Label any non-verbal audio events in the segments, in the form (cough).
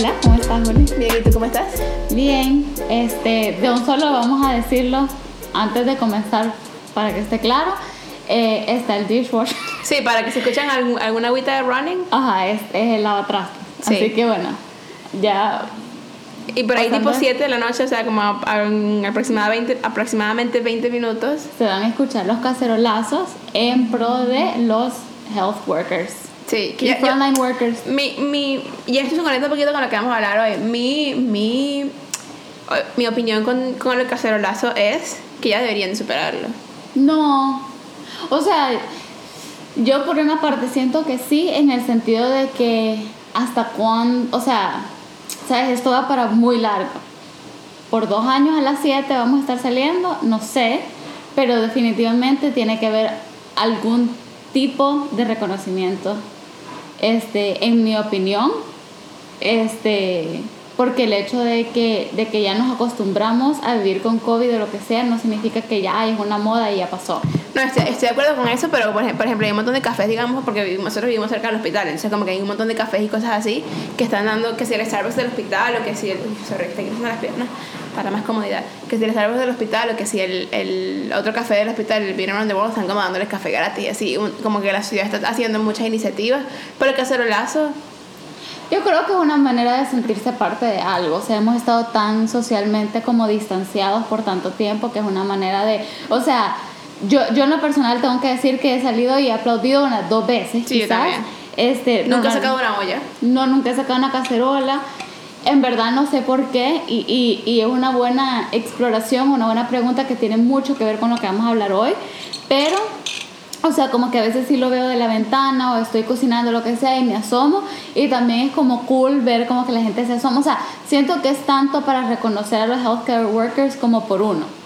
Hola, ¿cómo estás, Juli? Bien, ¿y tú cómo estás? Bien, este, de un solo vamos a decirlo antes de comenzar para que esté claro. Eh, está el dishwasher. (laughs) Sí, para que se escuchen algún, alguna agüita de running. Ajá, es, es el lavatrastos. Sí. Así que bueno, ya Y por ahí tipo 7 de la noche, o sea, como a- a- en aproximadamente, aproximadamente 20 minutos. se van a escuchar los cacerolazos en pro de los health workers. Sí, yo- frontline workers. mi, mi, y esto se conecta un poquito con lo que vamos a hablar hoy. Mi, mi, mi opinión con, con el cacerolazo es que ya deberían de superarlo. No. O sea, yo por una parte siento que sí, en el sentido de que hasta cuándo, o sea, sabes, esto va para muy largo. Por dos años a las 7 vamos a estar saliendo, no sé, pero definitivamente tiene que haber algún tipo de reconocimiento. Este, en mi opinión, este, porque el hecho de que, de que ya nos acostumbramos a vivir con COVID o lo que sea, no significa que ya es una moda y ya pasó. No, estoy, estoy de acuerdo con eso, pero por ejemplo, hay un montón de cafés, digamos, porque nosotros vivimos cerca del hospital, entonces como que hay un montón de cafés y cosas así que están dando, que si el Starbucks del hospital o que si el, sorry, cruzando las piernas para más comodidad, que si el Starbucks del hospital o que si el, el otro café del hospital, el Beer Around the World, están como dándoles café gratis, así, un- como que la ciudad está haciendo muchas iniciativas, pero el cacerolazo, Yo creo que es una manera de sentirse parte de algo. O sea, hemos estado tan socialmente como distanciados por tanto tiempo que es una manera de. O sea, yo, yo en lo personal tengo que decir que he salido y he aplaudido unas dos veces. Sí, yo quizás. también. Este, nunca he sacado una olla. No, nunca he sacado una cacerola. En verdad no sé por qué y, y, es una buena exploración, una buena pregunta que tiene mucho que ver con lo que vamos a hablar hoy. Pero, o sea, como que a veces sí lo veo de la ventana o estoy cocinando lo que sea y me asomo y también es como cool ver como que la gente se asoma. O sea, siento que es tanto para reconocer a los healthcare workers como por uno.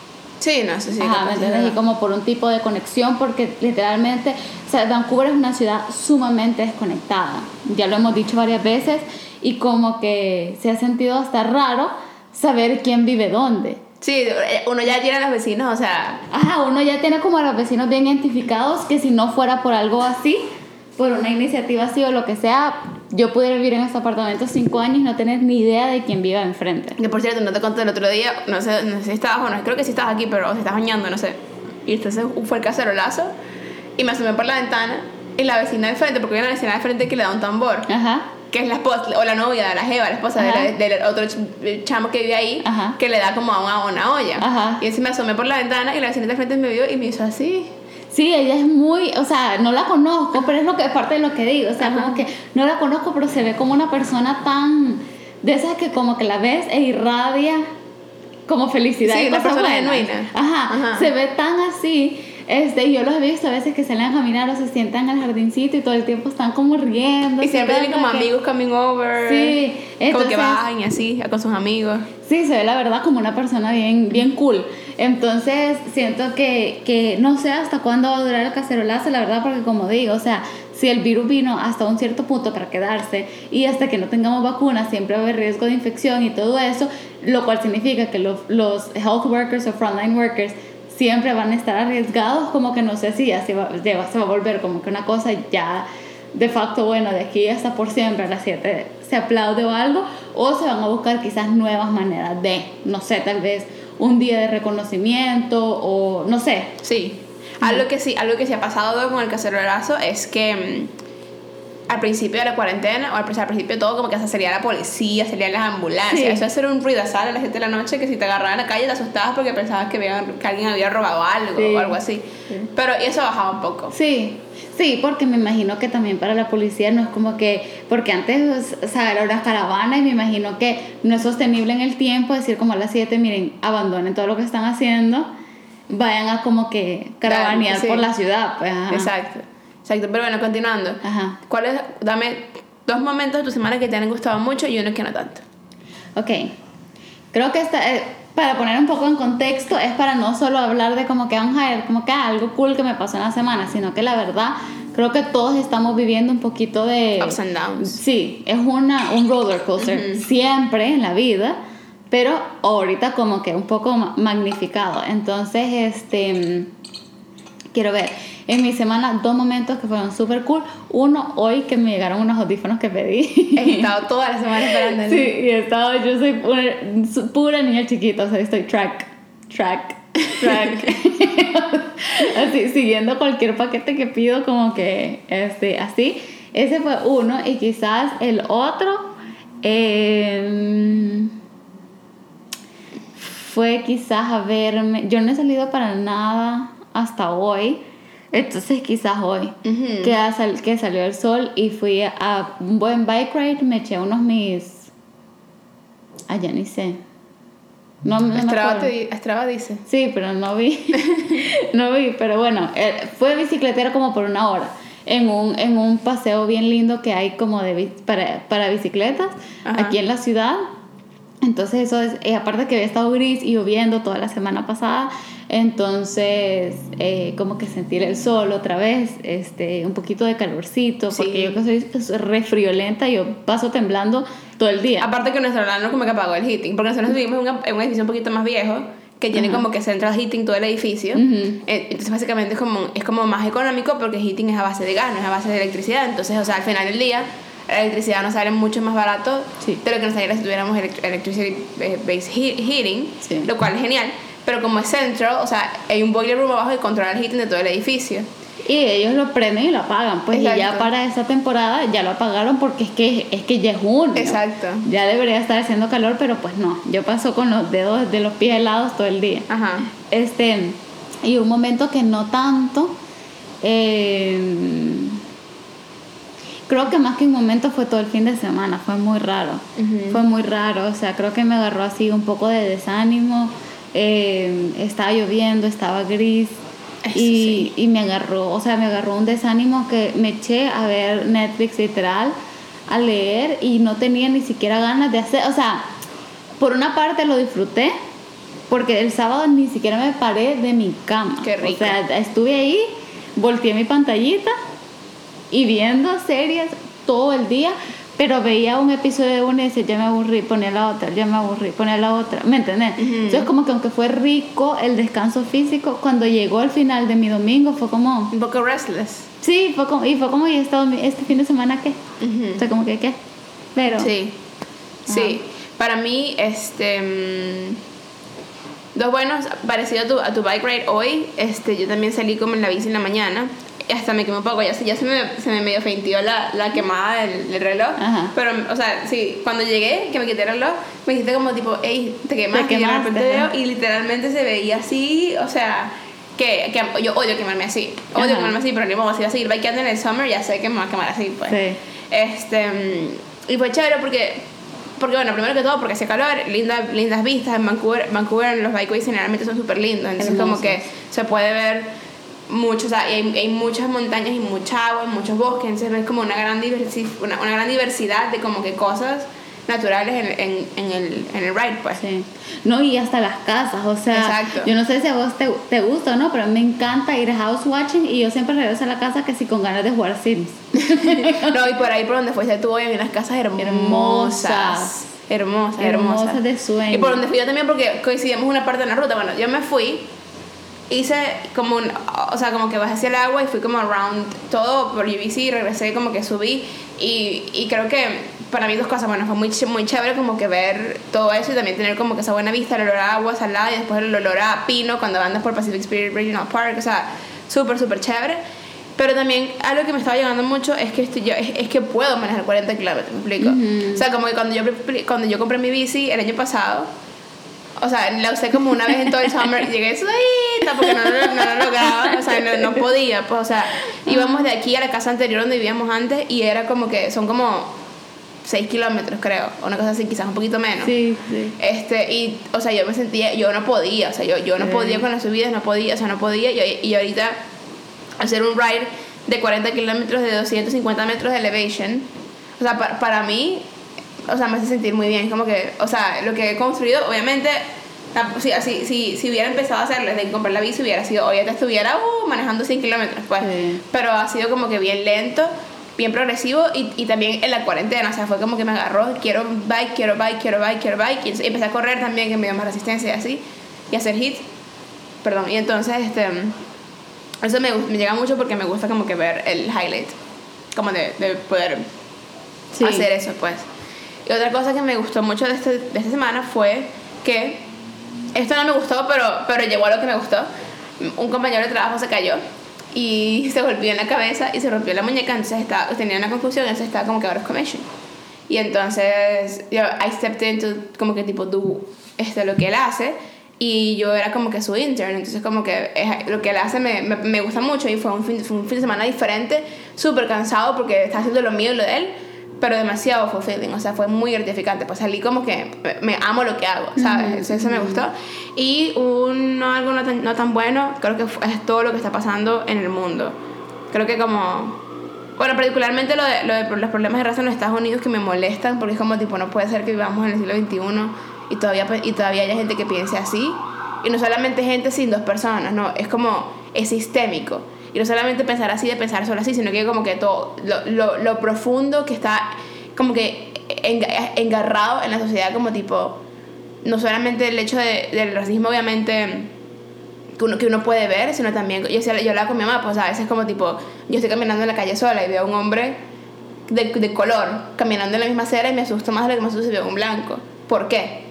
Sí, no sé si Ajá, ¿me es entiendes? Y como por un tipo de conexión, porque literalmente, o sea, Vancouver es una ciudad sumamente desconectada. Ya lo hemos dicho varias veces y como que se ha sentido hasta raro saber quién vive dónde. Sí, uno ya tiene a los vecinos, o sea, Ajá, uno ya tiene como a los vecinos bien identificados que si no fuera por algo así, por una iniciativa así o lo que sea, yo pudiera vivir en este apartamento cinco años y no tener ni idea de quién vive enfrente. Que por cierto, no te conté el otro día, no sé, no sé si estabas, bueno, creo que sí estabas aquí, pero o se estás bañando, no sé. Y entonces fue el cacerolazo y me asomé por la ventana y la vecina del frente, porque hay una vecina del frente que le da un tambor, Ajá. que es la esposa, o la novia de la jeva, la esposa de del otro ch- chamo que vive ahí, Ajá. que le da como a una, una olla. Ajá. Y entonces me asomé por la ventana y la vecina del frente me vio y me hizo así. Sí, ella es muy, o sea, no la conozco, pero es lo que es parte de lo que digo, o sea, como que no la conozco, pero se ve como una persona tan de esas que como que la ves e irradia como felicidad Sí, y una persona buenas. genuina. Ajá, Ajá. se ve tan así. Este, yo los he visto a veces que salen a caminar o se sientan al jardincito y todo el tiempo están como riendo. Y siempre tienen como amigos coming over. Sí, Como que entonces- bajan y así, con sus amigos. Sí, se ve la verdad como una persona bien, bien cool. Entonces, siento que, que no sé hasta cuándo va a durar el cacerolazo, la verdad, porque como digo, o sea, si el virus vino hasta un cierto punto para quedarse y hasta que no tengamos vacunas siempre va a haber riesgo de infección y todo eso, lo cual significa que los, los health workers o frontline workers siempre van a estar arriesgados, como que no sé si ya se va, se va a volver como que una cosa ya de facto, bueno, de aquí hasta por siempre a las 7 se aplaude o algo, o se van a buscar quizás nuevas maneras de, no sé, tal vez un día de reconocimiento o no sé. Sí. Algo que sí, algo que se ha pasado con el cacerolazo es que mm, al principio de la cuarentena, o al, al principio de todo, como que se salía la policía, salían las ambulancias. Sí. Eso es hacer un ruidazal a la gente de la noche que si te agarraban en la calle te asustabas porque pensabas que, habían- que alguien había robado algo Sí. o algo así. Sí. Pero y eso bajaba un poco. Sí, sí, porque me imagino que también para la policía no es como que, porque antes o sea, era una caravana y me imagino que no es sostenible en el tiempo decir como a las 7, miren, abandonen todo lo que están haciendo, vayan a como que caravanear por la ciudad. Pues. Exacto. Exacto. Pero bueno, continuando. Ajá. ¿Cuáles? Dame dos momentos de tu semana que te han gustado mucho y uno que no tanto. Ok, creo que esta, eh, para poner un poco en contexto, es para no solo hablar de como que vamos a ver, como que ah, algo cool que me pasó en la semana, sino que la verdad creo que todos estamos viviendo un poquito de... Ups and downs. Sí, es una, un roller coaster siempre en la vida, pero ahorita como que un poco ma- magnificado. Entonces, este... quiero ver. En mi semana, dos momentos que fueron súper cool. Uno, hoy que me llegaron unos audífonos que pedí. He estado toda la semana esperando. Sí, y he estado, yo soy pura, pura niña chiquita, o sea, estoy track, track, track. (laughs) (laughs) así, siguiendo cualquier paquete que pido, como que, este, así. Ese fue uno, y quizás el otro. Eh, fue quizás a verme. Yo no he salido para nada hasta hoy. Entonces quizás hoy que, sal, que salió el sol y fui a un buen bike ride, me eché unos mis... Ya ni sé. No, no Estrava, te, Estrava dice. Sí, pero no vi. (laughs) no vi, pero bueno, eh, fue bicicletero como por una hora. En un, en un paseo bien lindo que hay como de para, para bicicletas aquí en la ciudad entonces eso es, eh, aparte que había estado gris y lloviendo toda la semana pasada, entonces eh, como que sentir el sol otra vez, este, un poquito de calorcito, porque yo que soy refriolenta, yo paso temblando todo el día. Aparte que nuestro no como que apagó el heating, porque nosotros vivimos en, un edificio un poquito más viejo, que tiene como que central heating todo el edificio. Eh, entonces básicamente es como, es como más económico porque heating es a base de gas, no es a base de electricidad. Entonces, o sea, al final del día la electricidad nos sale mucho más barato de lo que nos saliera si tuviéramos electricity eh, heating, lo cual es genial. Pero como es central, o sea, hay un boiler room abajo que controla el heating de todo el edificio. Y ellos lo prenden y lo apagan, pues y ya para esa temporada ya lo apagaron porque es que es que ya es junio. Exacto. Ya debería estar haciendo calor, pero pues no. Yo paso con los dedos de los pies helados todo el día. Ajá. Este, y un momento que no tanto. Eh, creo que más que un momento fue todo el fin de semana, fue muy raro, fue muy raro, o sea, creo que me agarró así un poco de desánimo, eh, estaba lloviendo, estaba gris y, y, me agarró, o sea, me agarró un desánimo que me eché a ver Netflix literal, a leer y no tenía ni siquiera ganas de hacer, o sea, por una parte lo disfruté, porque el sábado ni siquiera me paré de mi cama. Qué rico. O sea, estuve ahí, volteé mi pantallita y viendo series todo el día, pero veía un episodio de una y decía, ya me aburrí, ponía la otra, ya me aburrí, ponía la otra, ¿me entendés? Entonces como que aunque fue rico el descanso físico, cuando llegó al final de mi domingo fue como... Un poco restless. Sí, fue como, y fue como, ¿y este, este fin de semana qué? O sea, como que qué, pero... Sí, sí. Para mí, este... Mm, dos buenos, parecido a tu, a tu bike ride hoy, este, yo también salí como en la bici en la mañana hasta me quemé un poco, ya, ya se, me, se me medio feintió la, la quemada del, reloj. Pero, o sea, sí, cuando llegué, que me quité el reloj, me dijiste como tipo, hey, te quemaste. y, repente y literalmente se veía así, o sea, que, que yo odio quemarme así. Odio quemarme así, pero ni modo, si voy a seguir bikeando en el summer, ya sé que me va a quemar así, pues. Sí. Este, y fue chévere porque porque bueno, primero que todo porque hace calor, linda, lindas vistas en Vancouver, Vancouver los bikeways generalmente son súper lindos, entonces como que se puede ver mucho, o sea, hay, hay, muchas montañas y mucha agua, muchos bosques, entonces ves como una gran, diversi una, una, gran diversidad de como que cosas naturales en, en, en, el, en el ride, pues. Sí. No, y hasta las casas, o sea, yo no sé si a vos te, te gusta o no, pero me encanta ir a house watching y yo siempre regreso a la casa que si con ganas de jugar Sims. (laughs) no, y por ahí por donde fuiste tú hoy hay unas casas hermosas. Hermosas. Hermosas, hermosas. de sueño. Y por donde fui yo también porque coincidimos una parte de la ruta. Bueno, yo me fui hice como un, o sea, como que bajé hacia el agua y fui como around todo por UBC y regresé como que subí y, y creo que para mí dos cosas, bueno, fue muy, muy chévere como que ver todo eso y también tener como que esa buena vista, el olor a agua salada y después el olor a pino cuando andas por Pacific Spirit Regional Park, o sea, súper, súper chévere. Pero también algo que me estaba llegando mucho es que estoy yo, es, que puedo manejar 40 kilómetros, me explico. O sea, como que cuando yo, cuando yo compré mi bici el año pasado, o sea, la usé como una vez en todo el summer. Llegué suelta porque no, no, lo lograba, o sea, no, podía. Pues, o sea, íbamos de aquí a la casa anterior donde vivíamos antes y era como que son como 6 kilómetros, creo, una cosa así, quizás un poquito menos. Sí, sí. Este, y, o sea, yo me sentía, yo no podía, o sea, yo, yo no podía con las subidas, no podía, o sea, no podía. Y, y ahorita, hacer un ride de 40 kilómetros de 250 metros de elevation, o sea, para, para mí o sea, me hace sentir muy bien. Como que, o sea, lo que he construido, obviamente, si, si, si, si hubiera empezado a hacerlo desde comprar la bici, hubiera sido, hoy ya te estuviera uh, manejando 100 kilómetros, pues. Pero ha sido como que bien lento, bien progresivo y, y, también en la cuarentena, o sea, fue como que me agarró, quiero bike, quiero bike, quiero bike, quiero bike. Y empecé a correr también, que me dio más resistencia y así, y hacer hits. Perdón, y entonces, este Eso me, me llega mucho porque me gusta como que ver el highlight, como de, de poder Sí. hacer eso, pues. Y otra cosa que me gustó mucho de, este, de esta semana fue que esto no me gustó, pero, pero llegó a lo que me gustó. Un compañero de trabajo se cayó y (laughs) se golpeó en la cabeza y se rompió la muñeca, entonces estaba, tenía una confusión, entonces estaba como que out of commission. Y entonces yo, I stepped into como que tipo do este, lo que él hace y yo era como que su intern, entonces como que es- lo que él hace me, me, me gusta mucho y fue un fin, fue un fin de semana diferente, súper cansado porque estaba haciendo lo mío y lo de él, pero demasiado fulfilling, o sea, fue muy gratificante, pues salí como que me, amo lo que hago, ¿sabes? Entonces eso me gustó. Y uno, algo no tan, no tan bueno, creo que es todo lo que está pasando en el mundo. Creo que como bueno, particularmente lo de, lo de los problemas de raza en los Estados Unidos que me molestan porque es como tipo, no puede ser que vivamos en el siglo XXI y todavía, pe- y todavía haya gente que piense así. Y no solamente gente sin dos personas, no, es como, es sistémico. Y no solamente pensar así de pensar solo así, sino que como que todo, lo, lo, lo profundo que está como que enga- engarrado en la sociedad como tipo, no solamente el hecho de- del racismo obviamente que uno, que uno puede ver, sino también, yo, yo hablaba con mi mamá, pues a veces como tipo, yo estoy caminando en la calle sola y veo a un hombre de, de color caminando en la misma acera y me asusto más de lo que me asusto si veo un blanco. ¿Por qué?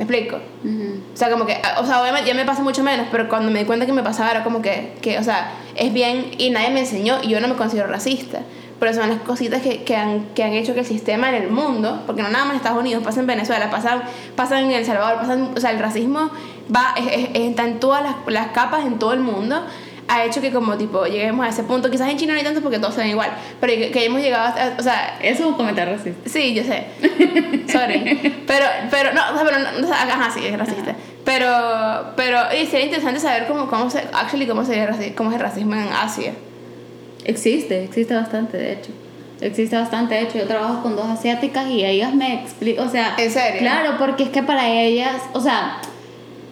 ¿Me explico? Ujú. O sea, como que, o sea, obviamente ya me pasa mucho menos, pero cuando me di cuenta que me pasaba era como que, que, o sea, es bien y nadie me enseñó y yo no me considero racista. Pero son las cositas que, que, han, que han hecho que el sistema en el mundo, porque no nada más en Estados Unidos, pasa en Venezuela, pasa, pasa en El Salvador, pasa en- o sea, el racismo va, es- es- está en todas las, las capas, en todo el mundo, ha hecho que como tipo lleguemos a ese punto, quizás en China no hay tanto porque todos ven igual, pero que, que hemos llegado hasta, o sea, Eso es un comentario racista. Sí, yo sé. (laughs) Sorry. Pero, pero, no, o sea, pero, no, o sea, ajá, sí, es racista. Pero, pero, y sería interesante saber cómo, cómo se, actually, cómo, sería cómo es el racismo en Asia. Existe, existe bastante, de hecho. Existe bastante, de hecho. Yo trabajo con dos asiáticas y ellas me explican, o sea... ¿En serio? Claro, porque es que para ellas, o sea,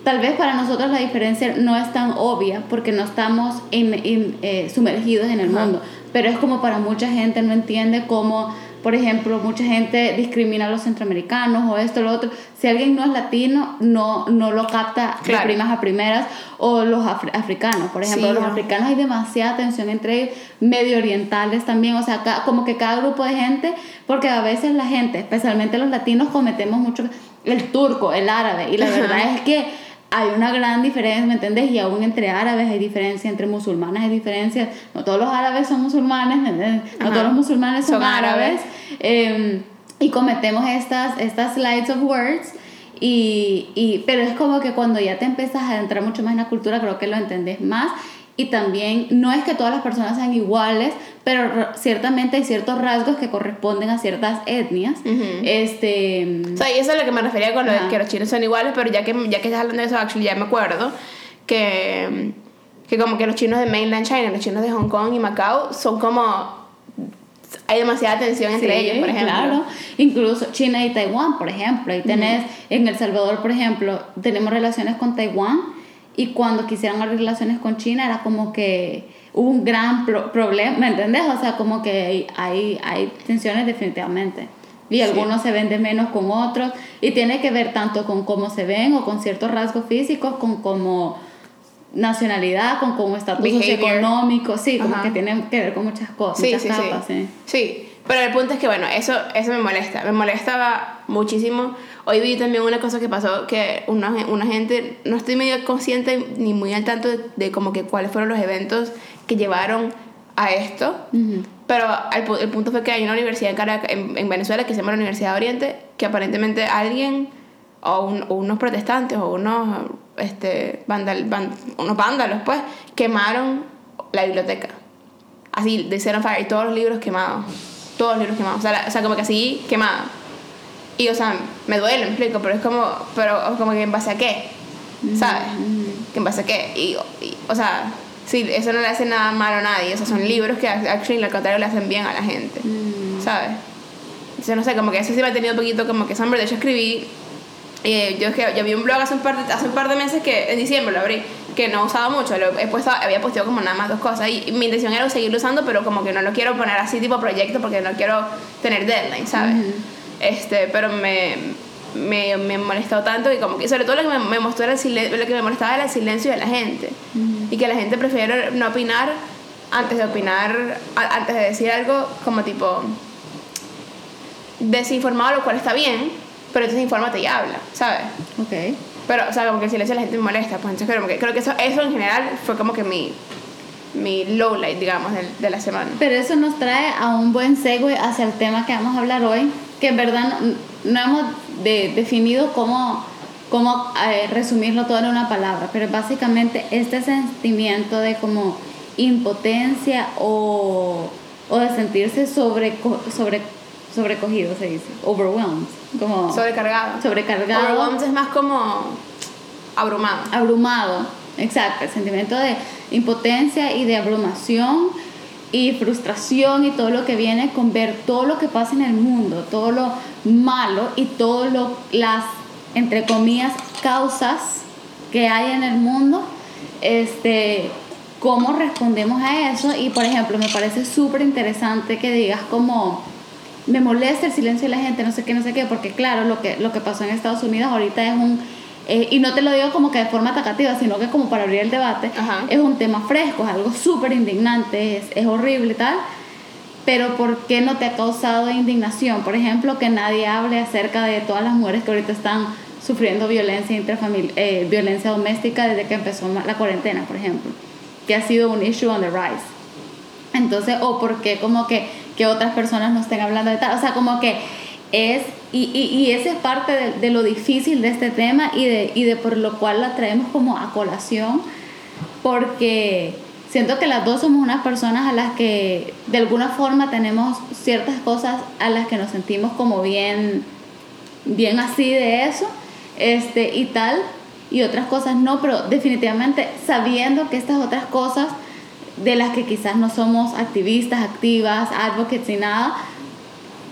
tal vez para nosotros la diferencia no es tan obvia porque no estamos en, en, eh, sumergidos en el Ajá. mundo. Pero es como para mucha gente no entiende cómo, por ejemplo, mucha gente discrimina a los centroamericanos o esto, lo otro. Si alguien no es latino, no, no lo capta de Claro. primas a primeras. O los afri- africanos, por ejemplo, Sí, los ¿no? africanos hay demasiada tensión entre ellos, medio orientales también, o sea, ca- como que cada grupo de gente, porque a veces la gente, especialmente los latinos, cometemos mucho el turco, el árabe, y la Ajá. verdad es que hay una gran diferencia, ¿me entiendes? Y aún entre árabes hay diferencia, entre musulmanes hay diferencia, no todos los árabes son musulmanes, ¿me entiendes? No Ajá. todos los musulmanes son, Son árabes. árabes, eh, y cometemos estas, estas slides of words. Y, y, pero es como que cuando ya te empiezas a adentrar mucho más en la cultura, creo que lo entendés más. Y también no es que todas las personas sean iguales, pero ciertamente hay ciertos rasgos que corresponden a ciertas etnias. Ujú. Este. O sea, y eso es lo que me refería con lo de que los chinos son iguales, pero ya que, ya que estás hablando de eso, actually, ya me acuerdo que, que como que los chinos de mainland China, los chinos de Hong Kong y Macao son como... Hay demasiada tensión entre Sí, ellos, por ejemplo. Claro, incluso China y Taiwán, por ejemplo. Ahí tenés, en El Salvador, por ejemplo, tenemos relaciones con Taiwán y cuando quisieran abrir relaciones con China era como que hubo un gran pro- problema, ¿me entendés? O sea, como que hay, hay, tensiones definitivamente. Y Sí. algunos se ven de menos con otros y tiene que ver tanto con cómo se ven o con ciertos rasgos físicos, con cómo nacionalidad, con cómo estatus Behavior. socioeconómico, sí, como Ajá. que tiene que ver con muchas cosas, Sí, muchas sí, capas, sí. sí. Sí, pero el punto es que, bueno, eso, eso me molesta. Me molestaba muchísimo. Hoy vi también una cosa que pasó, que una, una gente, no estoy medio consciente ni muy al tanto de, de como que cuáles fueron los eventos que llevaron a esto. Ujú. Pero el, el punto fue que hay una universidad en, Caracas- en, en Venezuela que se llama la Universidad de Oriente, que aparentemente alguien, o, un- o unos protestantes, o unos, este, vandal, van- unos vándalos, pues, quemaron la biblioteca. Así, de set on fire, y todos los libros quemados. Todos los libros quemados. O sea, la- o sea como que así, quemado. Y, o sea, me duele, me explico, pero es como, pero como que en base a qué, ¿sabes? Que en base a qué. Y, y, o sea, sí, eso no le hace nada malo a nadie. Esos son libros que, actually, al contrario, le hacen bien a la gente, ¿sabes? Entonces, no sé, como que eso sí me ha tenido un poquito como que sombra. De hecho, escribí, eh, yo, es que- yo vi un blog hace un, par de, hace un par de meses que, en diciembre lo abrí, que no usado mucho. Lo he puesto, había posteado como nada más dos cosas. Y, mi intención era seguirlo usando, pero como que no lo quiero poner así tipo proyecto porque no quiero tener deadline, ¿sabes? Este, pero me, me, me molestó tanto y como que sobre todo lo que me, me mostró lo que me molestaba era el silencio de la gente. y que la gente prefiere no opinar antes de opinar, a- antes de decir algo como tipo desinformado, lo cual está bien, pero entonces infórmate y habla, ¿sabes? Ok. Pero, o sea, como que el silencio de la gente me molesta, pues entonces creo que, creo que eso, eso en general fue como que mi, mi low light, digamos, del- de, la semana. Pero eso nos trae a un buen segue hacia el tema que vamos a hablar hoy, que en verdad no, no hemos de- definido cómo, cómo eh, resumirlo todo en una palabra, pero básicamente este sentimiento de como impotencia o, o de sentirse sobre, sobre, sobrecogido, se dice, overwhelmed, como Sobrecargado. sobrecargado. Overwhelmed es más como abrumado. abrumado, exacto, el sentimiento de impotencia y de abrumación y frustración y todo lo que viene con ver todo lo que pasa en el mundo, todo lo malo y todas las, entre comillas, causas que hay en el mundo, este, cómo respondemos a eso. Y por ejemplo me parece súper interesante que digas como me molesta el silencio de la gente, no sé qué, no sé qué, porque claro, lo que, lo que pasó en Estados Unidos ahorita es un, eh, y no te lo digo como que de forma atacativa, sino que como para abrir el debate, Ajá. es un tema fresco, es algo súper indignante, es, es horrible y tal, pero ¿por qué no te ha causado indignación? Por ejemplo, que nadie hable acerca de todas las mujeres que ahorita están sufriendo violencia intrafamiliar, eh, violencia doméstica desde que empezó la cuarentena, por ejemplo, que ha sido un issue on the rise. Entonces, o porque como que, que otras personas no estén hablando de tal, o sea, como que es, y, y, y esa es parte de, de, lo difícil de este tema y de, y de por lo cual la traemos como a colación, porque siento que las dos somos unas personas a las que de alguna forma tenemos ciertas cosas a las que nos sentimos como bien, bien así de eso, este, y tal, y otras cosas no, pero definitivamente sabiendo que estas otras cosas de las que quizás no somos activistas, activas, advocates y nada,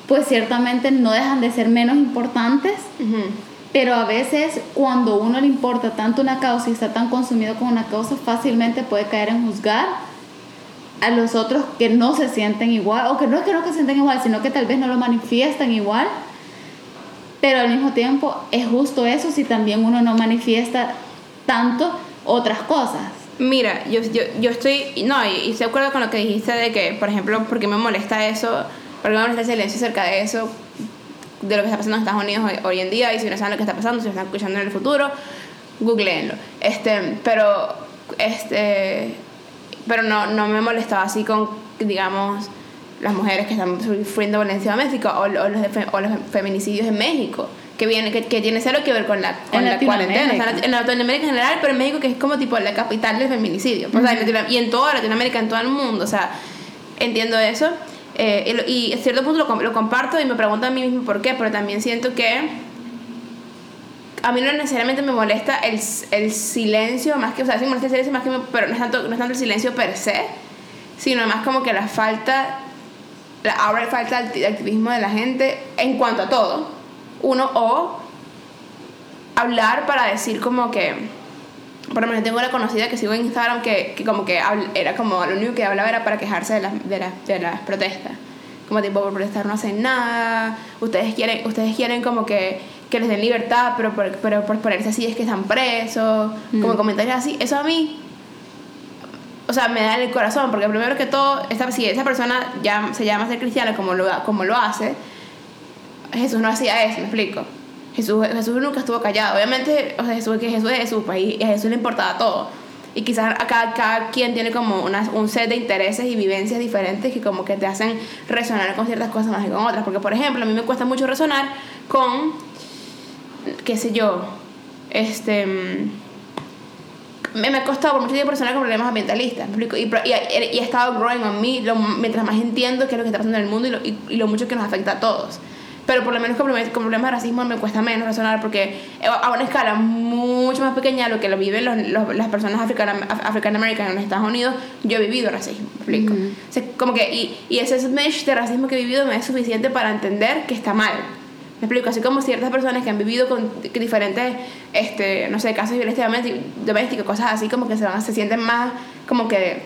pues ciertamente no dejan de ser menos importantes, Uh -huh. pero a veces cuando uno le importa tanto una causa y está tan consumido con una causa, fácilmente puede caer en juzgar a los otros que no se sienten igual, o que no es que no se sienten igual, sino que tal vez no lo manifiestan igual, pero al mismo tiempo es justo eso si también uno no manifiesta tanto otras cosas. Mira, yo, yo, yo estoy, no, y, y estoy de acuerdo con lo que dijiste de que, por ejemplo, porque me molesta eso, molesta el silencio acerca de eso, de lo que está pasando en Estados Unidos hoy, hoy en día, y si no saben lo que está pasando, si lo están escuchando en el futuro, googleenlo. Este, pero, este, pero no, no me molestaba así con, digamos, las mujeres que están sufriendo violencia doméstica o, o, los, de, o los feminicidios en México que viene que, que, tiene cero que ver con la, con la cuarentena. O sea, en Latinoamérica en general pero en México que es como tipo la capital del feminicidio. Uh -huh. o sea, y en toda Latinoamérica en todo el mundo. O sea entiendo eso eh, y, y, a cierto punto lo, lo, comparto y me pregunto a mí mismo por qué pero también siento que a mí no necesariamente me molesta el, el silencio más que o sea sí me molesta el silencio más que me, pero no es, tanto, no es tanto el silencio per se sino más como que la falta la ahora falta de activismo de la gente en cuanto a todo. Uno o hablar para decir como que por ejemplo tengo una conocida que sigo en Instagram que, que como que era como lo único que hablaba era para quejarse de las, de las, de las protestas como tipo por protestar no hacen nada ustedes quieren ustedes quieren como que, que les den libertad pero por, pero por ponerse así es que están presos mm. como comentarios así eso a mí o sea, me da en el corazón, porque primero que todo, esta, si esa persona ya se llama ser cristiana como lo, como lo hace, Jesús no hacía eso, me explico. Jesús, Jesús nunca estuvo callado. Obviamente, o sea, Jesús, que Jesús es Jesús, pues, y a Jesús le importaba todo. Y quizás a cada, cada quien tiene como una, un set de intereses y vivencias diferentes que como que te hacen resonar con ciertas cosas más que con otras. Porque, por ejemplo, a mí me cuesta mucho resonar con, qué sé yo, este me, me ha costado por mucho tiempo resonar con problemas ambientalistas y, y, he estado growing on me mientras más entiendo qué es lo que está pasando en el mundo y lo, y lo mucho que nos afecta a todos pero por lo menos con problemas, con problemas de racismo me cuesta menos resonar porque a una escala mucho más pequeña lo que lo viven los, los, las personas african-americanas en los Estados Unidos, yo he vivido racismo, ¿me explico? Mm -hmm. o sea, como que, y, y ese smash de racismo que he vivido me es suficiente para entender que está mal. Me explico, así como ciertas personas que han vivido con diferentes, este, no sé, casos de violencia doméstica, cosas así, como que se, van, se sienten más, como que,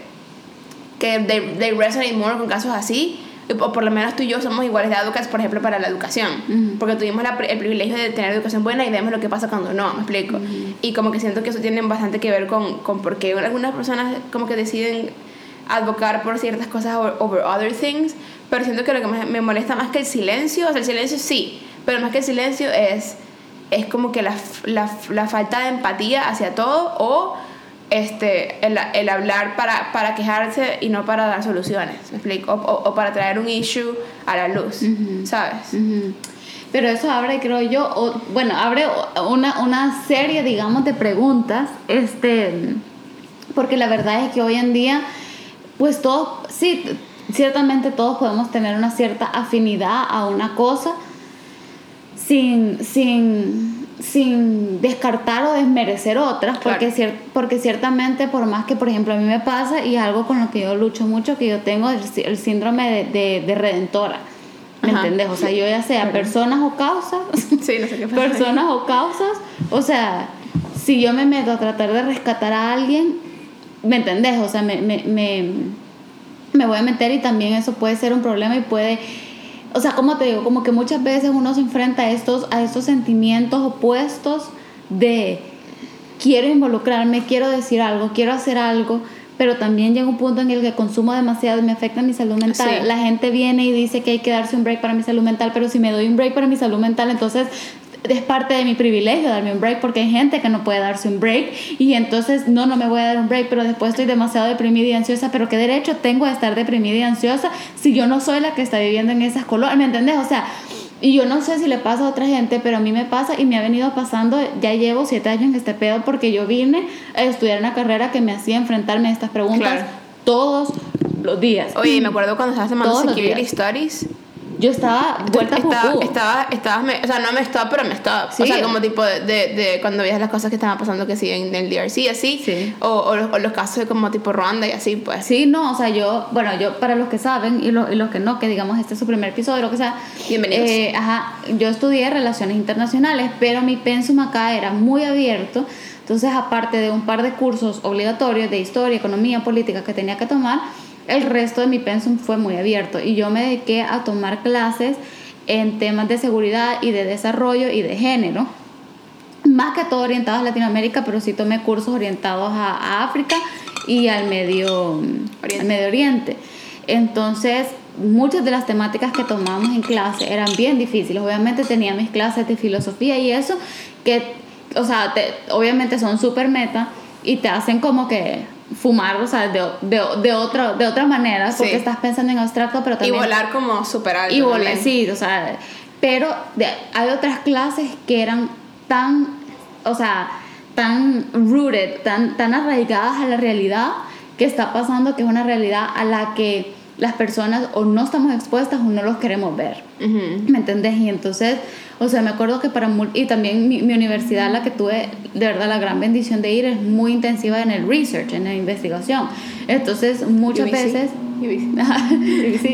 que they, they resonate more con casos así. O por lo menos tú y yo somos iguales de advocates, por ejemplo, para la educación, porque tuvimos la, el privilegio de tener educación buena y vemos lo que pasa cuando no, me explico. Y como que siento que eso tiene bastante que ver con, con por qué algunas personas como que deciden advocar por ciertas cosas over other things, pero siento que lo que me molesta más que el silencio, o sea, el silencio sí, pero más que el silencio es, es como que la, la, la falta de empatía hacia todo o este, el, el hablar para, para, quejarse y no para dar soluciones, ¿me explico? O, o, para traer un issue a la luz, ¿sabes? Pero eso abre, creo yo, bueno, abre una, una serie, digamos, de preguntas, este, porque la verdad es que hoy en día, pues todos, sí, ciertamente todos podemos tener una cierta afinidad a una cosa sin, sin sin descartar o desmerecer otras, porque, porque ciertamente por más que, por ejemplo, a mí me pasa y algo con lo que yo lucho mucho, que yo tengo el, síndrome de, de, redentora. ¿Me entendés? O sea, yo ya sea personas o causas, (laughs) sí, no sé qué personas o causas, o sea, si yo me meto a tratar de rescatar a alguien, ¿me entendés? O sea, me, me, me, me voy a meter y también eso puede ser un problema y puede o sea, como te digo, como que muchas veces uno se enfrenta a estos, a estos sentimientos opuestos de quiero involucrarme, quiero decir algo, quiero hacer algo, pero también llega un punto en el que consumo demasiado y me afecta mi salud mental. La gente viene y dice que hay que darse un break para mi salud mental, pero si me doy un break para mi salud mental, entonces es parte de mi privilegio darme un break porque hay gente que no puede darse un break y entonces no, no me voy a dar un break, pero después estoy demasiado deprimida y ansiosa, pero ¿qué derecho tengo a estar deprimida y ansiosa si yo no soy la que está viviendo en esas colonias? ¿Me entendés? O sea, y yo no sé si le pasa a otra gente, pero a mí me pasa y me ha venido pasando, ya llevo siete años en este pedo porque yo vine a estudiar una carrera que me hacía enfrentarme a estas preguntas todos los días. Oye, me acuerdo cuando estabas tomando Security Studies yo estaba vuelta estaba, estaba, estaba, o sea, no me estaba, pero me estaba. O sea, como tipo de, de, cuando veías las cosas que estaban pasando que sí en el DRC, así. Sí. O, o, los, casos de como tipo Rwanda y así, pues. Sí, no, o sea, yo, bueno, yo, para los que saben y, lo, y los que no, que digamos este es su primer episodio, lo que sea. Bienvenidos. Eh, ajá, yo estudié Relaciones Internacionales, pero mi pensum acá era muy abierto. Entonces, aparte de un par de cursos obligatorios de historia, economía, política que tenía que tomar, el resto de mi pensum fue muy abierto y yo me dediqué a tomar clases en temas de seguridad y de desarrollo y de género. Más que todo orientados a Latinoamérica, pero sí tomé cursos orientados a, África y al Medio Oriente. Medio Oriente. Entonces, muchas de las temáticas que tomamos en clase eran bien difíciles. Obviamente tenía mis clases de filosofía y eso, que, o sea, obviamente son súper meta y te hacen como que fumar, o sea, de, de, de, otro, de otra manera, porque estás pensando en abstracto, pero también... Y volar como super alto. Y volar, sí, o sea, pero hay otras clases que eran tan, o sea, tan rooted, tan, tan arraigadas a la realidad que está pasando, que es una realidad a la que las personas o no estamos expuestas o no los queremos ver. ¿Me entendés? Y entonces o sea, me acuerdo que para... Y también mi, universidad, la que tuve, de verdad, la gran bendición de ir, es muy intensiva en el research, en la investigación. Entonces, muchas veces... (laughs) Entonces,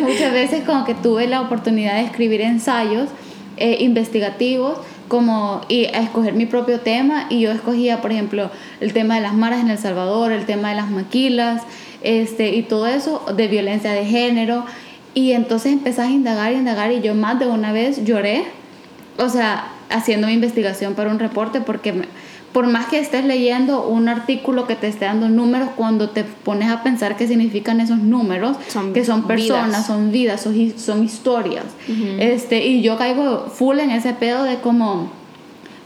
muchas veces como que tuve la oportunidad de escribir ensayos eh, investigativos como y a escoger mi propio tema y yo escogía por ejemplo el tema de las maras en El Salvador, el tema de las maquilas, este y todo eso de violencia de género y entonces empezás a indagar, indagar y yo más de una vez lloré, o sea, haciendo mi investigación para un reporte, porque por más que estés leyendo un artículo que te esté dando números, cuando te pones a pensar qué significan esos números, que son personas, son vidas, son, son historias. este, y yo caigo full en ese pedo de como,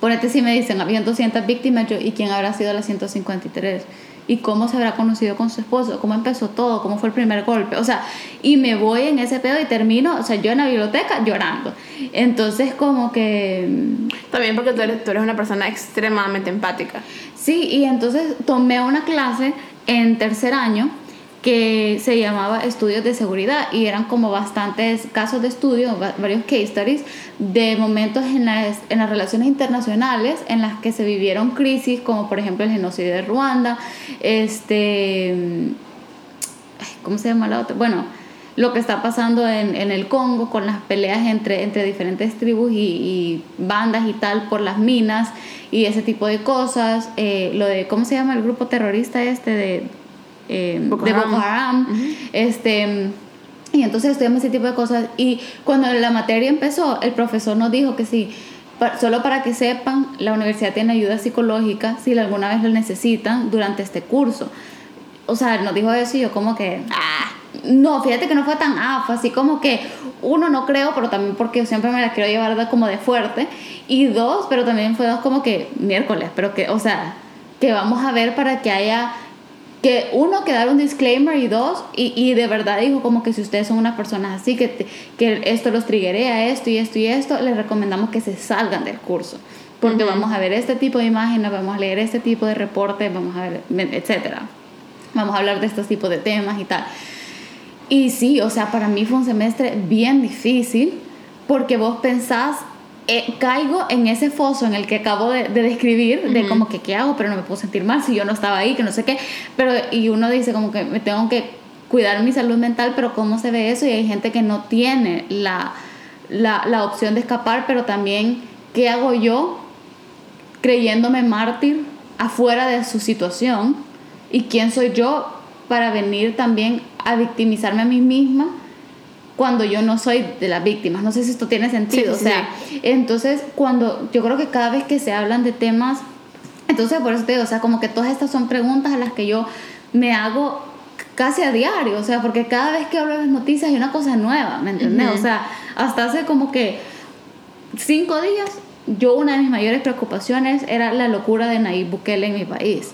ponete si me dicen, había 200 víctimas, yo, ¿y quién habrá sido la 153? Y cómo se habrá conocido con su esposo, cómo empezó todo, cómo fue el primer golpe, o sea, y me voy en ese pedo y termino, o sea, yo en la biblioteca llorando. Entonces, como que... Mm, También porque tú eres, tú eres una persona extremadamente empática. Sí, y entonces tomé una clase en tercer año que se llamaba estudios de seguridad y eran como bastantes casos de estudio, varios case studies de momentos en las, en las relaciones internacionales en las que se vivieron crisis, como por ejemplo el genocidio de Ruanda, este, ¿cómo se llama la otra? Bueno, lo que está pasando en, en el Congo con las peleas entre, entre diferentes tribus y, y, bandas y tal por las minas y ese tipo de cosas, eh, lo de, ¿cómo se llama el grupo terrorista este de eh, de Boko Haram, este, Y entonces estudiamos ese tipo de cosas. Y cuando la materia empezó, el profesor nos dijo que sí, solo para que sepan, la universidad tiene ayuda psicológica si alguna vez lo necesitan durante este curso. O sea, nos dijo eso y yo como que, ah, no, fíjate que no fue tan, ah, fue así como que, uno, no creo, pero también porque yo siempre me la quiero llevar como de fuerte. Y dos, pero también fue dos como que miércoles, pero que, o sea, que vamos a ver para que haya que uno, que dar un disclaimer y dos, y, y, de verdad dijo como que si ustedes son unas personas así, que, que esto los triguea esto y esto y esto, les recomendamos que se salgan del curso. Porque vamos a ver este tipo de imágenes, vamos a leer este tipo de reportes, vamos a ver, etcétera. Vamos a hablar de estos tipos de temas y tal. Y sí, o sea, para mí fue un semestre bien difícil porque vos pensás eh, caigo en ese foso en el que acabo de, describir, de como que qué hago, pero no me puedo sentir mal si yo no estaba ahí, que no sé qué, pero y uno dice como que me tengo que cuidar mi salud mental, pero cómo se ve eso y hay gente que no tiene la, la, la opción de escapar, pero también qué hago yo creyéndome mártir afuera de su situación y quién soy yo para venir también a victimizarme a mí misma cuando yo no soy de las víctimas. No sé si esto tiene sentido. o sea, entonces cuando yo creo que cada vez que se hablan de temas, entonces por eso te digo, o sea, como que todas estas son preguntas a las que yo me hago casi a diario, o sea, porque cada vez que hablo de las noticias hay una cosa nueva, ¿me entiendes? O sea, hasta hace como que cinco días, yo una de mis mayores preocupaciones era la locura de Nayib Bukele en mi país.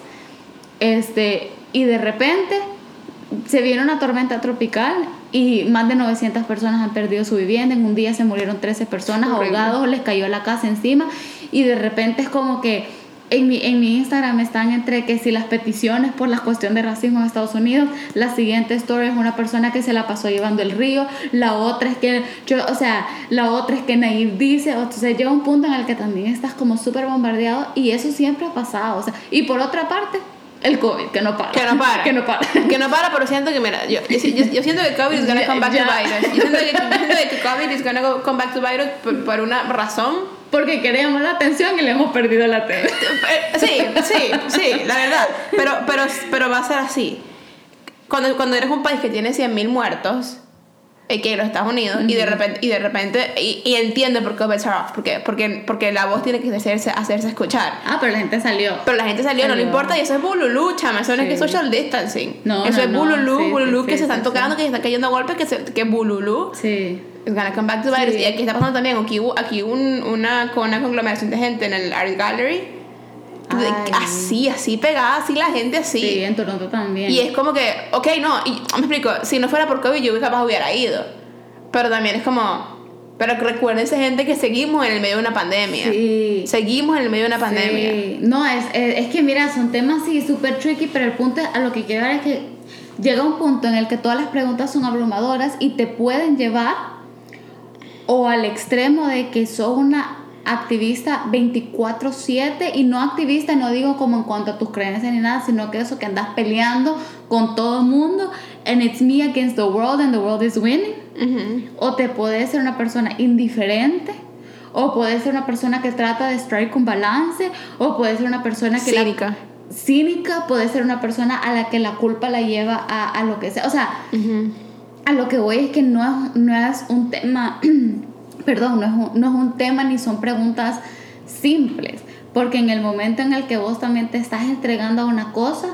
Este, y de repente se viene una tormenta tropical y más de 900 personas han perdido su vivienda. En un día se murieron 13 personas ahogados, les cayó la casa encima y de repente es como que en mi, en mi Instagram están entre que si las peticiones por la cuestión de racismo en Estados Unidos, la siguiente story es una persona que se la pasó llevando el río, la otra es que, yo, o sea, la otra es que Nayib dice, o sea, llega un punto en el que también estás como súper bombardeado y eso siempre ha pasado, o sea, y por otra parte, el COVID, que no para. Que no para. (laughs) que no para. que no para, pero siento que, mira, yo, yo, siento que COVID is gonna come back to bite us. Yo siento que, siento que COVID is gonna come back to bite us por, por, una razón. Porque queríamos la atención y le hemos perdido la atención. Sí, sí, sí, la verdad. Pero, pero, pero va a ser así. Cuando, cuando eres un país que tiene 100.000 muertos que los Estados Unidos y de repente y de repente y, y entiende por qué better off porque porque porque la voz tiene que hacerse hacerse escuchar. Ah pero la gente salió. Pero la gente salió, no le importa y eso es bululú chama eso no es que social distancing. No, eso es bululú no. bululú que se están tocando que se están cayendo golpes que se, que bululú. Sí. It's gonna come back to virus y aquí está pasando también aquí aquí un, una con una conglomeración de gente en el art gallery así, así pegada, así la gente así. Sí, en Toronto también. Y es como que, ok, no, y me explico, si no fuera por COVID yo capaz hubiera ido. Pero también es como, pero recuérdense gente que seguimos en el medio de una pandemia. Sí. Seguimos en el medio de una pandemia. Sí. No, es, es, que mira, son temas sí súper tricky, pero el punto a lo que quiero ver es que llega un punto en el que todas las preguntas son abrumadoras y te pueden llevar o al extremo de que sos una activista 24/7 y no activista, no digo como en cuanto a tus creencias ni nada, sino que eso que andas peleando con todo el mundo and it's me against the world and the world is winning. O te puede ser una persona indiferente o puede ser una persona que trata de strike un balance o puede ser una persona que cínica. cínica, puede ser una persona a la que la culpa la lleva a, a lo que sea. O sea, a lo que voy es que no, no es un tema (clears throat) perdón, no es, un, no es un tema ni son preguntas simples, porque en el momento en el que vos también te estás entregando a una cosa,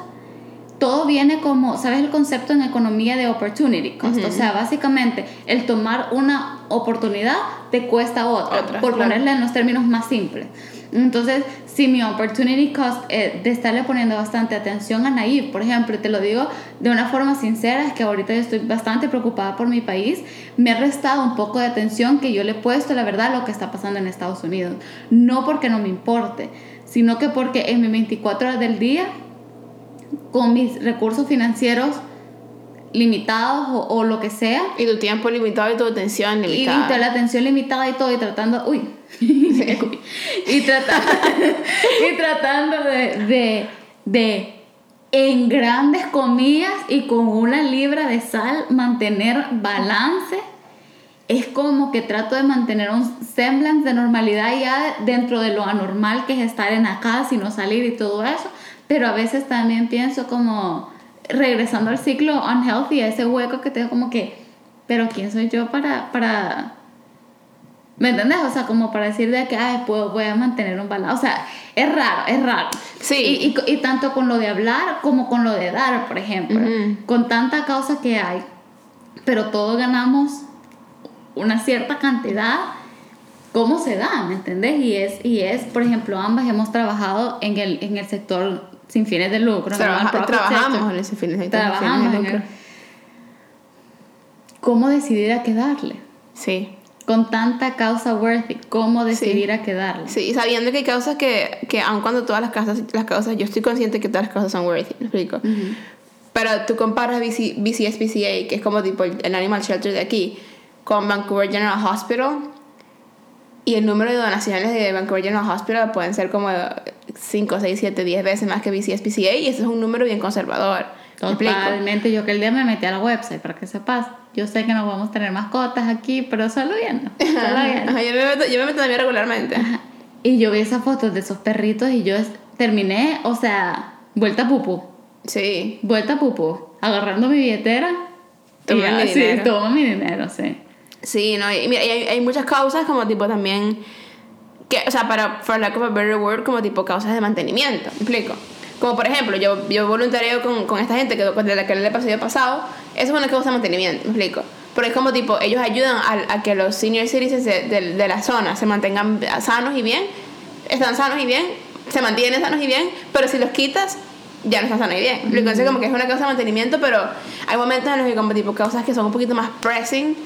todo viene como, ¿sabes el concepto en economía de opportunity cost? O sea, básicamente el tomar una oportunidad te cuesta otra, por ponerle en los términos más simples. Entonces, si mi opportunity cost eh, de estarle poniendo bastante atención a Naive, por ejemplo, te lo digo de una forma sincera, es que ahorita yo estoy bastante preocupada por mi país, me ha restado un poco de atención que yo le he puesto, la verdad, lo que está pasando en Estados Unidos. No porque no me importe, sino que porque en mis 24 horas del día, con mis recursos financieros, limitados o, o, lo que sea. Y tu tiempo limitado y tu atención limitada. Y la atención limitada y todo, y tratando, uy, (laughs) y, tratando, y tratando de, de, de, en grandes comillas y con una libra de sal, mantener balance. Es como que trato de mantener un semblance de normalidad ya dentro de lo anormal que es estar en la casa y no salir y todo eso. Pero a veces también pienso como regresando al ciclo unhealthy, a ese hueco que tengo como que pero ¿quién soy yo para, para, ¿me entendés? O sea, como para decir de que, ay, puedo, voy a mantener un balance. O sea, es raro, es raro. Sí. Y, y, y tanto con lo de hablar como con lo de dar, por ejemplo. Con tanta causa que hay, pero todos ganamos una cierta cantidad. ¿Cómo se da? ¿Me entendés? Y es, y es, por ejemplo, ambas hemos trabajado en el, en el sector sin fines de lucro. Trabaja- trabajamos en ese fin de Trabajamos de en lucro. el- ¿Cómo decidir a qué darle? Sí. Con tanta causa worthy, ¿cómo decidir Sí. a qué darle? Sí, y sabiendo que hay causas que, que aun cuando todas las causas, las causas, yo estoy consciente que todas las causas son worthy, ¿me explico? Ujú. Pero tú comparas BC, BCSPCA, que es como tipo el animal shelter de aquí, con Vancouver General Hospital, y el número de donaciones de Vancouver General Hospital pueden ser como 5, 6, 7, 10 veces más que BCSPCA, y ese es un número bien conservador. Totalmente. Yo que el día me metí a la website para que sepas. Yo sé que no vamos a tener mascotas aquí, pero solo viendo. Solo viendo. Ajá, yo, me meto, yo me meto también regularmente. Y yo vi esas fotos de esos perritos y yo terminé, o sea, vuelta pupú. Sí. Vuelta pupú. Agarrando mi billetera. Toma y mi sí, dinero. toma mi dinero, sí. Sí, no, y, mira, y hay, hay muchas causas como tipo también, que, o sea, para, for lack of a better word, como tipo causas de mantenimiento, ¿me explico? Como por ejemplo, yo, yo voluntario con, con esta gente que, de la que le pasé pasado, eso es una causa de mantenimiento, ¿me explico? Porque es como tipo, ellos ayudan a, a que los senior citizens de, de, de la zona se mantengan sanos y bien, están sanos y bien, se mantienen sanos y bien, pero si los quitas, ya no están sanos y bien. ¿me explico? Entonces como que es una causa de mantenimiento, pero hay momentos en los que como tipo causas que son un poquito más pressing,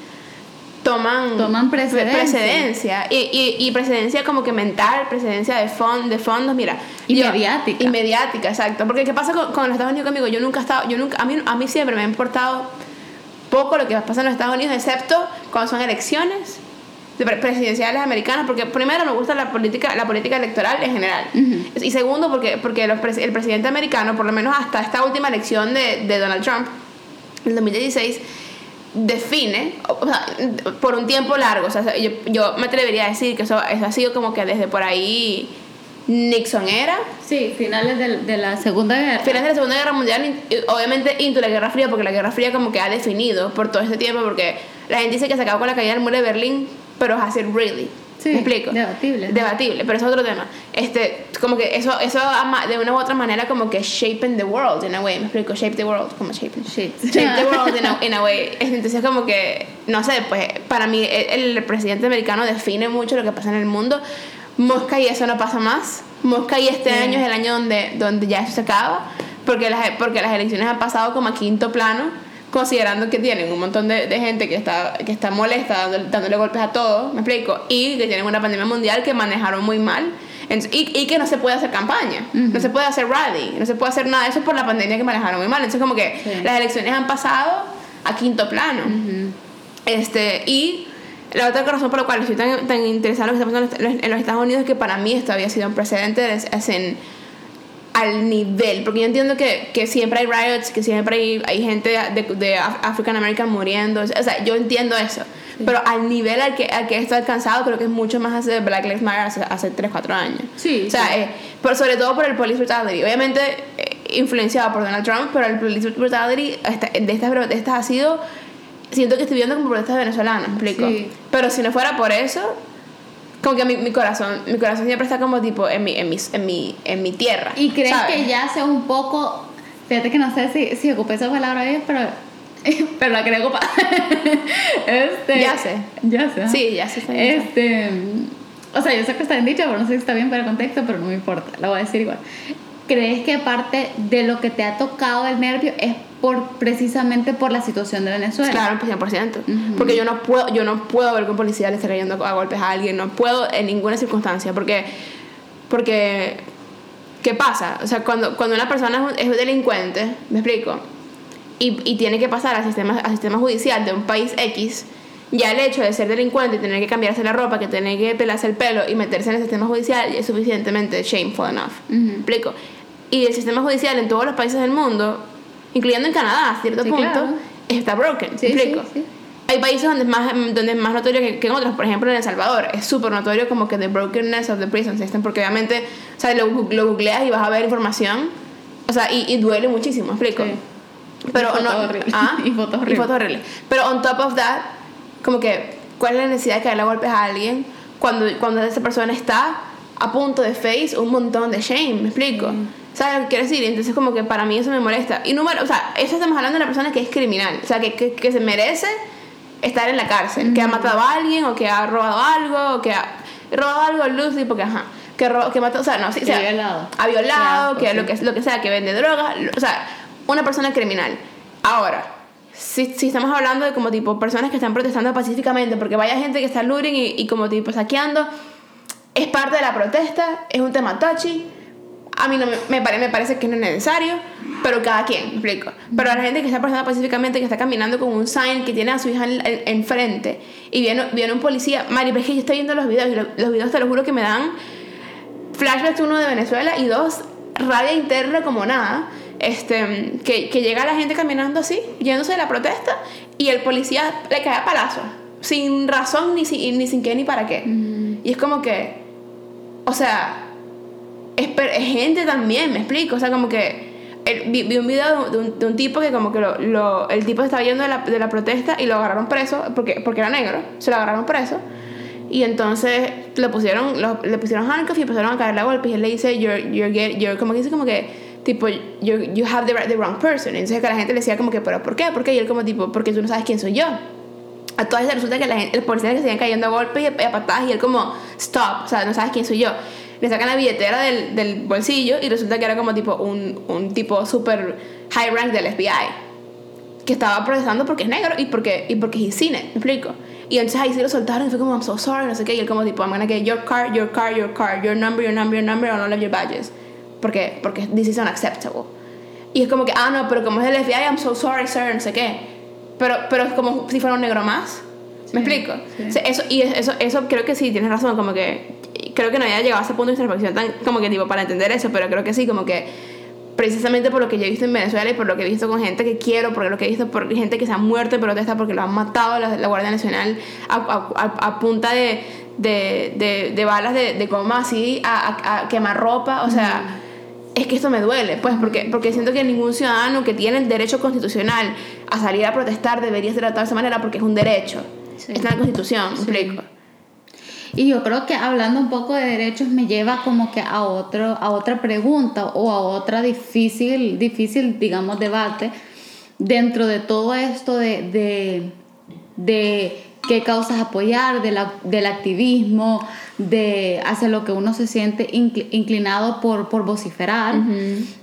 toman, Toman precedencia. precedencia. Y, y, y precedencia como que mental, precedencia de, fon- de fondos, mira. Y yo- mediática. Y mediática, exacto. Porque ¿qué pasa con, con los Estados Unidos conmigo? Yo nunca he estado, yo nunca, a mí, a mí siempre me ha importado poco lo que pasa en los Estados Unidos, excepto cuando son elecciones de pre- presidenciales americanas, porque primero me gusta la política, la política electoral en general. Y segundo, porque, porque los el presidente americano, por lo menos hasta esta última elección de, de Donald Trump, en 2016, define, o sea, por un tiempo largo, o sea, yo, yo me atrevería a decir que eso, eso ha sido como que desde por ahí Nixon era, Sí, finales de, de la Segunda Guerra. finales de la Segunda Guerra Mundial, obviamente into la Guerra Fría, porque la Guerra Fría como que ha definido por todo este tiempo, porque la gente dice que se acabó con la caída del muro de Berlín, pero es así, really. Sí, ¿Me explico? debatible. Debatible, pero es otro tema. Este, como que eso, eso de una u otra manera como que shaping the world in a way, me explico, shape the world, como shaping. Shit. Shape the world in a, (laughs) in a way. Entonces como que, no sé, pues para mí el, el presidente americano define mucho lo que pasa en el mundo. Mosca y eso no pasa más. Mosca y este Sí. año es el año donde, donde ya eso se acaba, porque las, porque las elecciones han pasado como a quinto plano, considerando que tienen un montón de, de gente que está, que está molesta, dándole, dándole golpes a todo, me explico, y que tienen una pandemia mundial que manejaron muy mal. Y, y que no se puede hacer campaña, no se puede hacer rally, no se puede hacer nada de eso por la pandemia que manejaron muy mal. Entonces, como que Sí. las elecciones han pasado a quinto plano. Este, y la otra razón por la cual estoy tan, tan interesada en lo que está pasando en los- en los Estados Unidos es que para mí esto había sido un precedente es, es en, al nivel, porque yo entiendo que, que siempre hay riots, que siempre hay, hay gente de, de Af- African American muriendo, o sea, yo entiendo eso, pero al nivel al que, al que esto ha alcanzado creo que es mucho más hace Black Lives Matter hace, hace 3, 4 años. Sí, O sea, sí. eh, por, sobre todo por el police brutality. Obviamente eh, influenciado por Donald Trump, pero el police brutality esta- de estas protestas ha sido... Siento que estoy viendo como protestas venezolanas, ¿me explico? Sí. Pero si no fuera por eso, como que mi, mi corazón, mi corazón siempre está como tipo en mi, en mi, en mi, en mi tierra. ¿Y crees ¿sabes? que ya sea un poco, fíjate que no sé si, si ocupé esa palabra bien, pero, (laughs) pero la quería ocupar. (laughs) este, Ya sé. Ya sé. Sí, ya sé, está bien. Este, o sea, yo sé que está bien dicho, pero no sé si está bien para el contexto, pero no me importa, la voy a decir igual. ¿Crees que parte de lo que te ha tocado el nervio es por precisamente por la situación de Venezuela? Claro, pues 100%. Ujú. Porque yo no puedo yo no puedo ver que un policía le esté cayendo a golpes a alguien, no puedo en ninguna circunstancia, porque porque ¿qué pasa? O sea, cuando, cuando una persona es un, es delincuente, ¿me explico? Y, y tiene que pasar al sistema, al sistema judicial de un país X, ya el hecho de ser delincuente y tener que cambiarse la ropa, que tener que pelarse el pelo y meterse en el sistema judicial es suficientemente shameful enough. Ujú. ¿Me explico? Y el sistema judicial en todos los países del mundo, incluyendo en Canadá a cierto Sí, punto, claro. está broken. Sí, ¿Me explico? sí. Hay países donde es más, donde es más notorio que, que en otros. Por ejemplo, en El Salvador es súper notorio como que the brokenness of the prison system, porque obviamente, o sea, lo, lo googleas y vas a ver información, o sea, y, y duele muchísimo, ¿me explico? Pero Y no. ¿ah? (laughs) Y fotos horribles. Horribles. Pero on top of that, como que, ¿cuál es la necesidad de caerle a golpes a alguien cuando, cuando esa persona está a punto de face un montón de shame? ¿Me explico? ¿Sabes lo que quiero decir? Entonces, como que para mí eso me molesta. Y número, o sea, eso estamos hablando de una persona que es criminal, o sea, que, que, que se merece estar en la cárcel, que ha matado a alguien o que ha robado algo, o que ha robado algo Lucy, porque ajá. Que, ro- que mató, o sea, no, sí, o sea, ha violado. ha violado, Qué que, asco, lo que lo que sea, que vende drogas, o sea, una persona criminal. Ahora, si, si estamos hablando de como tipo personas que están protestando pacíficamente, porque vaya gente que está looting y, y como tipo saqueando, es parte de la protesta, es un tema touchy. A mí no me, me, pare- me parece que no es necesario, pero cada quien, me explico. Pero a la gente que está protestando pacíficamente, que está caminando con un sign que tiene a su hija en- en- enfrente y viene, viene un policía, Mari, pero es que yo estoy viendo los videos y lo- los videos te lo juro que me dan flashbacks uno de Venezuela y dos rabia interna como nada este que, que llega la gente caminando así yéndose de la protesta y el policía le cae a palazo sin razón ni, sin- ni sin qué ni para qué y es como que o sea es, es gente también me explico o sea como que el- vi, vi un video de un, de un tipo que como que lo, lo- el tipo estaba yendo de la, de la protesta y lo agarraron preso porque, porque era negro se lo agarraron preso y entonces le pusieron, lo- le pusieron handcuffs y empezaron a caerle a golpes. Y él le dice, you're, you're, get- you're como que dice como que, tipo, you have the, the wrong person. Y entonces que la gente le decía como que, pero ¿por qué? ¿Por qué? Y él como tipo, porque tú no sabes quién soy yo. A todas resulta que la gente, el policía que se iban cayendo a golpes y a, a patadas y él como, stop, o sea, no sabes quién soy yo. Le sacan la billetera del, del bolsillo y resulta que era como tipo un, un tipo super high rank del FBI que estaba protestando porque es negro y porque, y porque seen it, me explico. Y entonces ahí sí lo soltaron y fue como, I'm so sorry, no sé qué. Y él como tipo, I'm gonna get your car, your car, your car, your number, your number, your number, on all of your badges. Porque, porque this is unacceptable. Y es como que, ah, no, pero como es el FBI, I'm so sorry, sir, no sé qué. Pero, pero es como si fuera un negro más. ¿Me explico? sí. O sea, eso, y eso, eso creo que sí, tienes razón, como que creo que no había llegado a ese punto de introspección tan como que tipo para entender eso, pero creo que sí, como que precisamente por lo que yo he visto en Venezuela y por lo que he visto con gente que quiero, por lo que he visto por gente que se ha muerto y protesta porque lo han matado la, la Guardia Nacional a, a- a- a punta de, de, de, de balas de, de goma así, a, quemar ropa, o sea, es que esto me duele, pues, porque, porque siento que ningún ciudadano que tiene el derecho constitucional a salir a protestar debería ser tratado de esa manera porque es un derecho. Sí. Está en la Constitución, Sí. explico. Y yo creo que hablando un poco de derechos me lleva como que a, otro, a otra pregunta o a otra difícil, difícil, digamos, debate dentro de todo esto de, de, de qué causas apoyar, de la- del activismo, de hacia lo que uno se siente incli- inclinado por, por vociferar,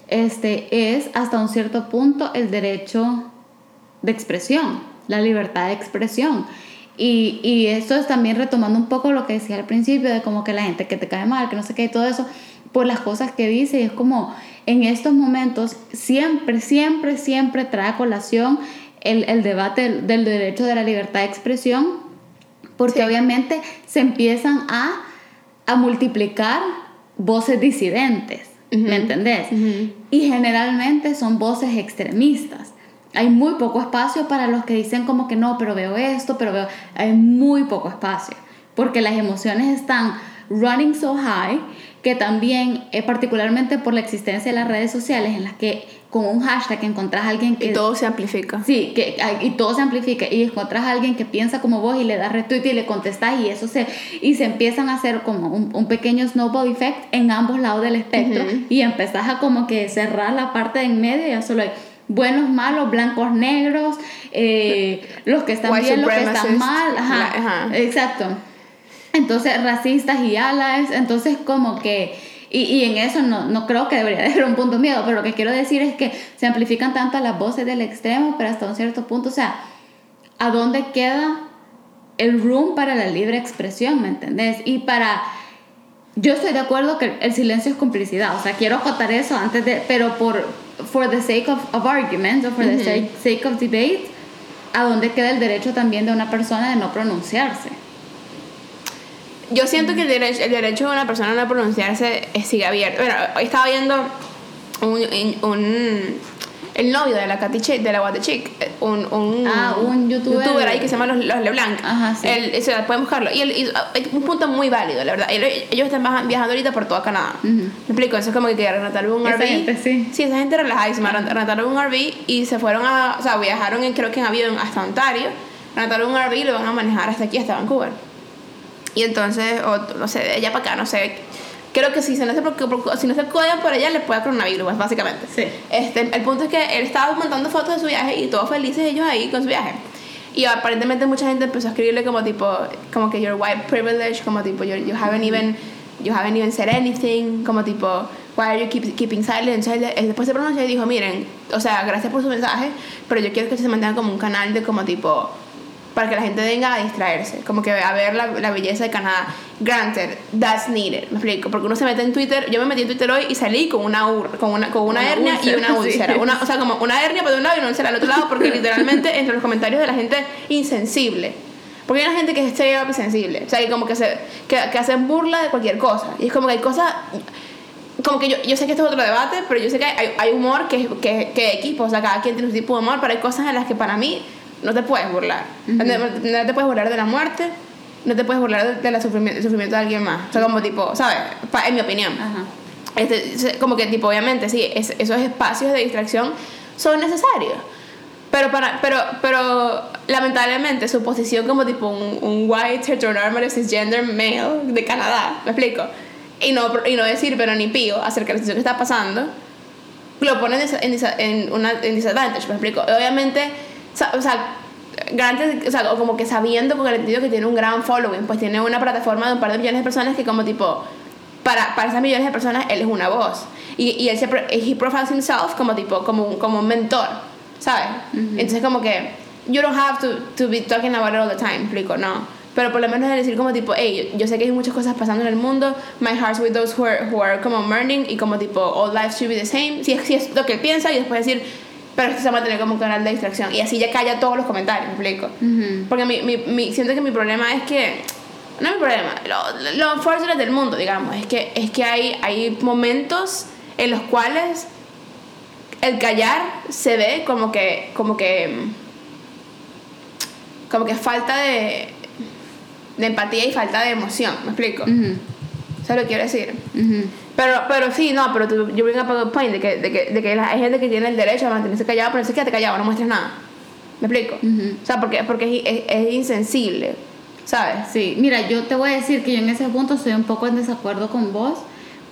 este, es hasta un cierto punto el derecho de expresión, la libertad de expresión. Y, y esto es también retomando un poco lo que decía al principio, de como que la gente que te cae mal, que no sé qué, y todo eso, por las cosas que dice, y es como en estos momentos siempre, siempre, siempre trae a colación el, el debate del, del derecho de la libertad de expresión, porque Sí. obviamente se empiezan a, a multiplicar voces disidentes, ¿me entendés? Y generalmente son voces extremistas. Hay muy poco espacio para los que dicen como que no, pero veo esto, pero veo... Hay muy poco espacio, porque las emociones están running so high que también, eh, particularmente por la existencia de las redes sociales, en las que con un hashtag encontrás a alguien que... Y todo se amplifica. Sí, que, y todo se amplifica y encontrás a alguien que piensa como vos y le das retweet y le contestás y eso se y se empiezan a hacer como un, un pequeño snowball effect en ambos lados del espectro Ujú. y empezás a como que cerrar la parte de en medio y ya solo hay buenos, malos, blancos, negros, eh, los que están White bien, los que están mal, ajá, exacto. Entonces, racistas y allies, entonces como que, y, y en eso no, no creo que debería (laughs) de haber un punto miedo, pero lo que quiero decir es que se amplifican tanto las voces del extremo, pero hasta un cierto punto, o sea, ¿a dónde queda el room para la libre expresión, ¿me entendés? Y para... Yo estoy de acuerdo que el silencio es complicidad, o sea, quiero acotar eso antes de, pero por, for the sake of, of argument, o for the sake, sake of debate, ¿a dónde queda el derecho también de una persona de no pronunciarse? Yo siento que el derecho, el derecho de una persona a no pronunciarse sigue abierto. Bueno, hoy estaba viendo un, un- el novio de la Katy Chick, de la What Chick, eh, un, un, Ah, un youtuber. ahí que se llama Los, los LeBlanc. Ajá, sí. Él, o sea, pueden buscarlo. Y, él, y un punto muy válido, la verdad. Ellos están viajando ahorita por toda Canadá. ¿Me explico? Eso es como que rentaron un Esa RV. gente, sí. Sí, esa gente relajadísima. Rent- Rentaron un RV y se fueron a. O sea, viajaron en, creo que en avión hasta Ontario. Rentaron un RV y lo van a manejar hasta aquí, hasta Vancouver. Y entonces, o no sé, de allá para acá, no sé. Creo que si, se no se, si no se cuidan por allá, les puede coronavirus, pues, básicamente. Sí. Este, el punto es que él estaba montando fotos de su viaje y todos felices ellos ahí con su viaje. Y aparentemente mucha gente empezó a escribirle como tipo, como que your white privilege, como tipo, you, you haven't even, you haven't even said anything, como tipo, why are you keep- keeping silent? Entonces él después se pronunció y dijo, miren, o sea, gracias por su mensaje, pero yo quiero que se mantenga como un canal de como tipo, para que la gente venga a distraerse, como que a ver la, la belleza de Canadá. Granted, that's needed, me explico, porque uno se mete en Twitter, yo me metí en Twitter hoy y salí con una, ur- con una, con una Una hernia y úlcera, una (laughs) sí. úlcera, una, o sea, como una hernia por un lado y una úlcera al otro lado, porque (laughs) literalmente entre los comentarios de la gente insensible. Porque hay una gente que es straight up insensible, o sea, que como que, se, que, que hacen burla de cualquier cosa. Y es como que hay cosas como que yo, yo sé que esto es otro debate, pero yo sé que hay, hay humor que, que, que equipo, o sea, cada quien tiene su tipo de humor, pero hay cosas en las que para mí no te puedes burlar. no, te, no te puedes burlar de la muerte, no te puedes burlar del de la sufrimiento, sufrimiento de alguien más. O sea, como tipo, ¿sabes? Pa- en mi opinión. Ajá. Este, como que tipo, obviamente, sí, es- esos espacios de distracción son necesarios. Pero, para, pero, pero lamentablemente su posición como tipo un, un white heteronormative cisgender male de Canadá, ¿me explico? Y no, y no decir pero ni pío acerca de la situación que está pasando, lo pone en, en, en una en disadvantage, ¿me explico? Obviamente, o sea, grandes, o sea, como que sabiendo con el entendido que tiene un gran following, pues tiene una plataforma de un par de millones de personas que como tipo, para, para esas millones de personas él es una voz. Y, y él se, he profiles himself como tipo, como un, como un mentor, ¿sabes? Entonces como que, you don't have to, to be talking about it all the time, ¿me explico? No. Pero por lo menos es decir como tipo, hey, yo, yo sé que hay muchas cosas pasando en el mundo, my heart's with those who are, who are como mourning y como tipo, all life should be the same, si es, si es lo que él piensa y después decir, pero esto se va a mantener como un canal de distracción y así ya calla todos los comentarios, ¿me explico? Porque mi, mi, mi- siento que mi problema es que. No es mi problema, lo, lo del mundo, digamos, es que, es que hay, hay momentos en los cuales el callar se ve como que. como que. como que falta de. de empatía y falta de emoción, ¿me explico? Ujú. Eso es lo que quiero decir. Pero, pero sí, no, pero tú, yo up a point de que, de que, de que la- hay gente que tiene el derecho a mantenerse callado, pero no se quédate callado, no muestres nada. ¿Me explico? O sea, porque, porque es, es, es insensible, ¿sabes? Sí, mira, yo te voy a decir que yo en ese punto estoy un poco en desacuerdo con vos,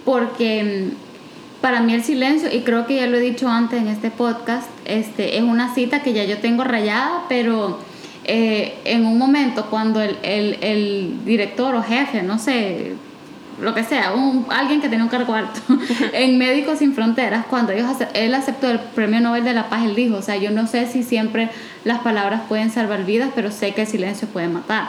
porque mm, para mí el silencio, y creo que ya lo he dicho antes en este podcast, este, es una cita que ya yo tengo rayada, pero eh, en un momento cuando el, el, el director o jefe, no sé, lo que sea, un, alguien que tenía un cargo alto (laughs) en Médicos Sin Fronteras, cuando ellos él aceptó el Premio Nobel de la Paz, él dijo, o sea, yo no sé si siempre las palabras pueden salvar vidas, pero sé que el silencio puede matar.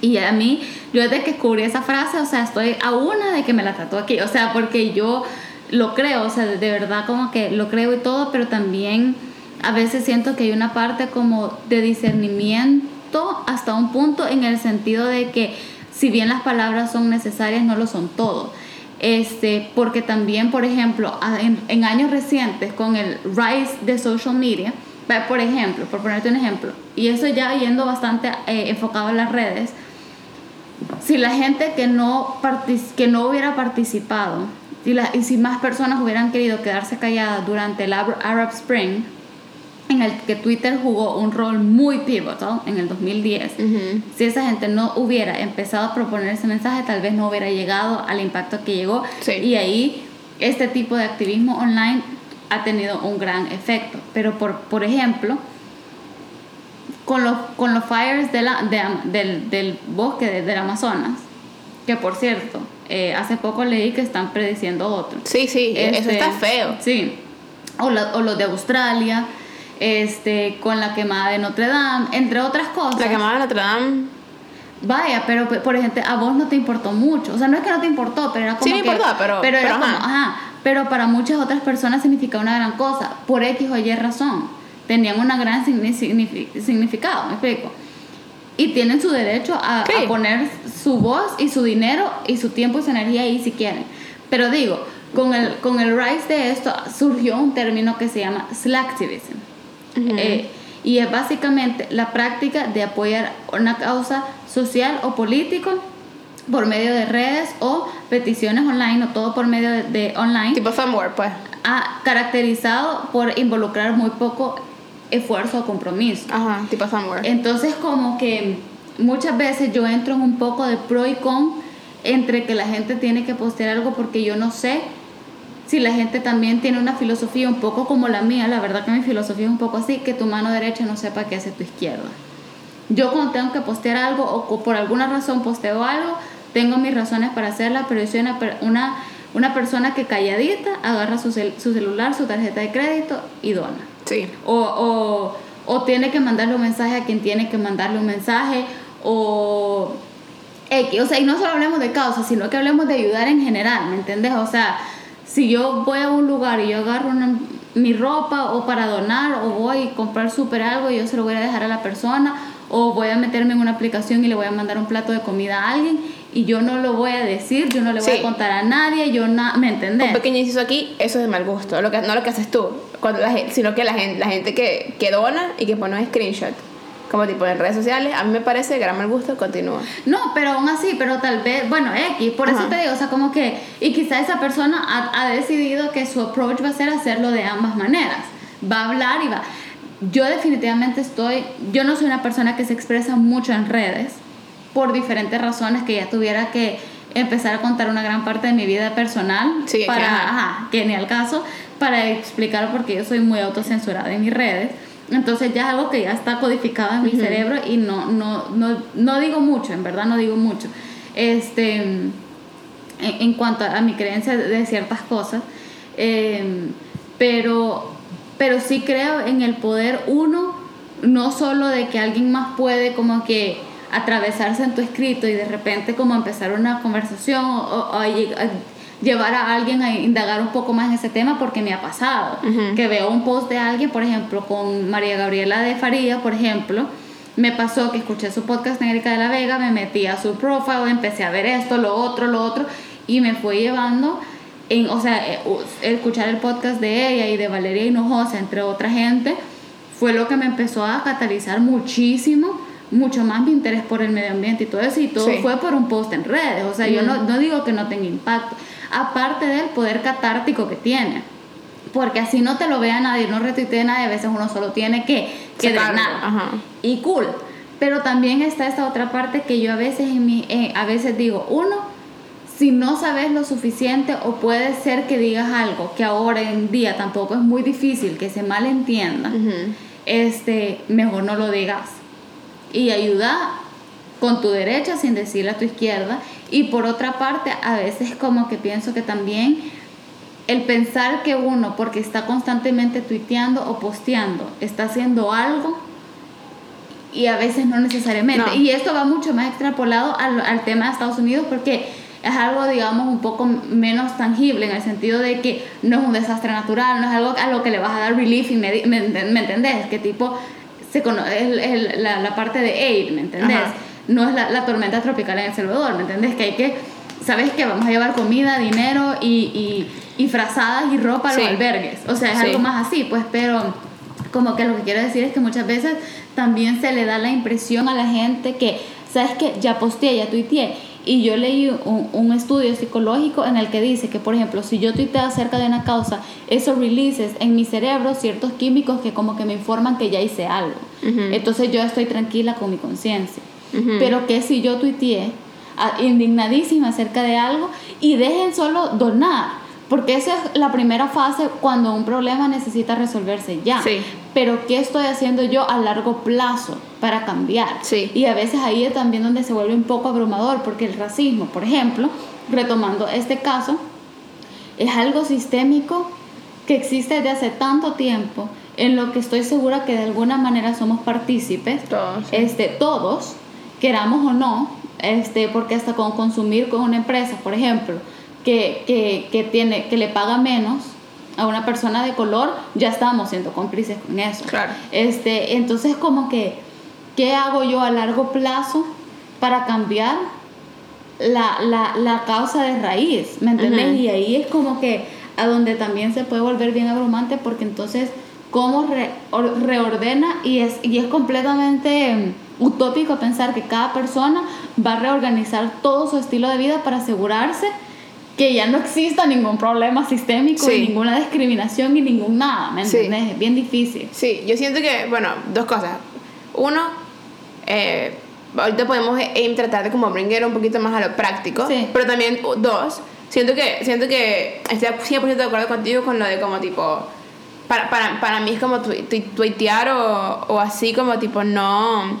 Y a mí, yo desde que descubrí esa frase, o sea, estoy a una de que me la trató aquí, o sea, porque yo lo creo, o sea, de verdad como que lo creo y todo, pero también a veces siento que hay una parte como de discernimiento hasta un punto en el sentido de que si bien las palabras son necesarias, no lo son todo. Este, porque también, por ejemplo, en, años recientes, con el rise de social media, por ejemplo, por ponerte un ejemplo, y eso ya yendo bastante eh, enfocado en las redes, si la gente que no, que no hubiera participado y, y si más personas hubieran querido quedarse calladas durante el Arab Spring, en el que Twitter jugó un rol muy pivotal en el 2010, Ujú. si esa gente no hubiera empezado a proponer ese mensaje, tal vez no hubiera llegado al impacto que llegó. Sí. Y ahí este tipo de activismo online ha tenido un gran efecto. Pero por, por ejemplo, con los, con los fires de la, de del, del bosque de- del Amazonas, que por cierto, eh, hace poco leí que están prediciendo otro. Sí, sí, eso Este, está feo. Sí. O, la- o los de Australia, este, con la quemada de Notre Dame, entre otras cosas. La quemada de Notre Dame. Vaya, pero pe- por ejemplo, a vos no te importó mucho. O sea, no es que no te importó, pero era como Sí me que- importó, pero- pero era pero como, ajá. ajá. Pero para muchas otras personas significa una gran cosa. Por X o Y razón. Tenían una gran signi- signifi- significado, me explico. Y tienen su derecho a, Sí. a poner su voz y su dinero y su tiempo y su energía ahí si quieren. Pero digo, con el, con el rise de esto surgió un término que se llama slacktivism. Eh, y es básicamente la práctica de apoyar una causa social o político por medio de redes o peticiones online o todo por medio de, online. Tipo somewhere, pues. Ah, caracterizado por involucrar muy poco esfuerzo o compromiso. Ajá, tipo somewhere. Entonces como que muchas veces yo entro en un poco de pro y con entre que la gente tiene que postear algo porque yo no sé si la gente también tiene una filosofía un poco como la mía, la verdad que mi filosofía es un poco así, que tu mano derecha no sepa qué hace tu izquierda. Yo cuando tengo que postear algo o por alguna razón posteo algo, tengo mis razones para hacerla, pero yo soy una, una, una persona que calladita agarra su, su, celular, su tarjeta de crédito y dona. Sí. O, o, o tiene que mandarle un mensaje a quien tiene que mandarle un mensaje, o X, o sea, y no solo hablemos de causa, sino que hablemos de ayudar en general, ¿me entiendes? O sea, si yo voy a un lugar y yo agarro mi ropa o para donar o voy a comprar súper algo y yo se lo voy a dejar a la persona o voy a meterme en una aplicación y le voy a mandar un plato de comida a alguien y yo no lo voy a decir, yo no le voy a contar a nadie, yo no, ¿me entendés? Un pequeño inciso aquí, eso es de mal gusto, lo que, no lo que haces tú, cuando la gente, sino que la gente, la gente que, que dona y que pone un screenshot como tipo en redes sociales, a mí me parece gran mal gusto, continúa. No, pero aún así, pero tal vez, bueno, X, por eso te digo, o sea, como que, y quizá esa persona ha, ha, decidido que su approach va a ser hacerlo de ambas maneras, va a hablar y va. Yo definitivamente estoy, yo no soy una persona que se expresa mucho en redes, por diferentes razones que ya tuviera que empezar a contar una gran parte de mi vida personal sí, para, ajá, que ni al caso, para explicar por qué yo soy muy autocensurada en mis redes entonces ya es algo que ya está codificado en mi cerebro y no, no, no, no, digo mucho, en verdad no digo mucho. Este, en, cuanto a, mi creencia de, ciertas cosas, em, pero, pero sí creo en el poder uno, no solo de que alguien más puede como que atravesarse en tu escrito y de repente como empezar una conversación o, o, llevar a alguien a indagar un poco más en ese tema porque me ha pasado. Que veo un post de alguien, por ejemplo, con María Gabriela de Faría, por ejemplo. Me pasó que escuché su podcast en Erika de la Vega, me metí a su profile, empecé a ver esto, lo otro, lo otro, y me fue llevando, en, o sea, eh, escuchar el podcast de ella y de Valeria Hinojosa, entre otra gente, fue lo que me empezó a catalizar muchísimo mucho más mi interés por el medio ambiente y todo eso, y todo fue por un post en redes. O sea, yo no, no, digo que no tenga impacto, aparte del poder catártico que tiene. Porque así no te lo vea nadie, no retuitee nadie, a veces uno solo tiene que, que drenar. Y cool. Pero también está esta otra parte que yo a veces, en mi, eh, a veces digo, uno, si no sabes lo suficiente o puede ser que digas algo que ahora en día tampoco es muy difícil que se malentienda, este, mejor no lo digas. Y ayuda con tu derecha sin decirle a tu izquierda y por otra parte, a veces como que pienso que también el pensar que uno, porque está constantemente tuiteando o posteando, está haciendo algo y a veces no necesariamente. Y esto va mucho más extrapolado al, al, tema de Estados Unidos porque es algo, digamos, un poco menos tangible en el sentido de que no es un desastre natural, no es algo a lo que le vas a dar relief, y me, me, entendés? Que tipo, se es, la, la, parte de aid, ¿me entendés? No es la, tormenta tropical en El Salvador, ¿me entiendes? Que hay que, ¿sabes qué? Vamos a llevar comida, dinero y, y, frazadas y ropa a los albergues. O sea, es algo más así, pues, pero como que lo que quiero decir es que muchas veces también se le da la impresión a la gente que, ¿sabes qué? Ya posteé, ya tuiteé. Y yo leí un, un, estudio psicológico en el que dice que, por ejemplo, si yo tuiteo acerca de una causa, eso releases en mi cerebro ciertos químicos que como que me informan que ya hice algo. Entonces yo estoy tranquila con mi conciencia. Pero que si yo tuiteé indignadísima acerca de algo y dejen solo donar. Porque esa es la primera fase cuando un problema necesita resolverse ya. Pero ¿qué estoy haciendo yo a largo plazo para cambiar? Y a veces ahí es también donde se vuelve un poco abrumador, porque el racismo, por ejemplo, retomando este caso, es algo sistémico que existe desde hace tanto tiempo, en lo que estoy segura que de alguna manera somos partícipes, todos, este, todos queramos o no, este, porque hasta con consumir con una empresa, por ejemplo, que, que, que, tiene, que le paga menos a una persona de color, ya estamos siendo cómplices con eso. Claro. Este, entonces, como que, ¿qué hago yo a largo plazo para cambiar la, la, la causa de raíz, ¿me entiendes? Y ahí es como que a donde también se puede volver bien abrumante porque entonces cómo re- or- reordena y es, y es completamente utópico pensar que cada persona va a reorganizar todo su estilo de vida para asegurarse que ya no exista ningún problema sistémico Sí. y ninguna discriminación y ningún nada, ¿me Sí. entiendes? Es bien difícil. Sí, yo siento que, bueno, dos cosas. Uno, eh, ahorita podemos eh, tratar de como brincar un poquito más a lo práctico. Sí. Pero también, dos, siento que, siento que estoy 100% de acuerdo contigo con lo de como tipo... Para, para, para mí es como tui- tui- tuitear o, o así como tipo no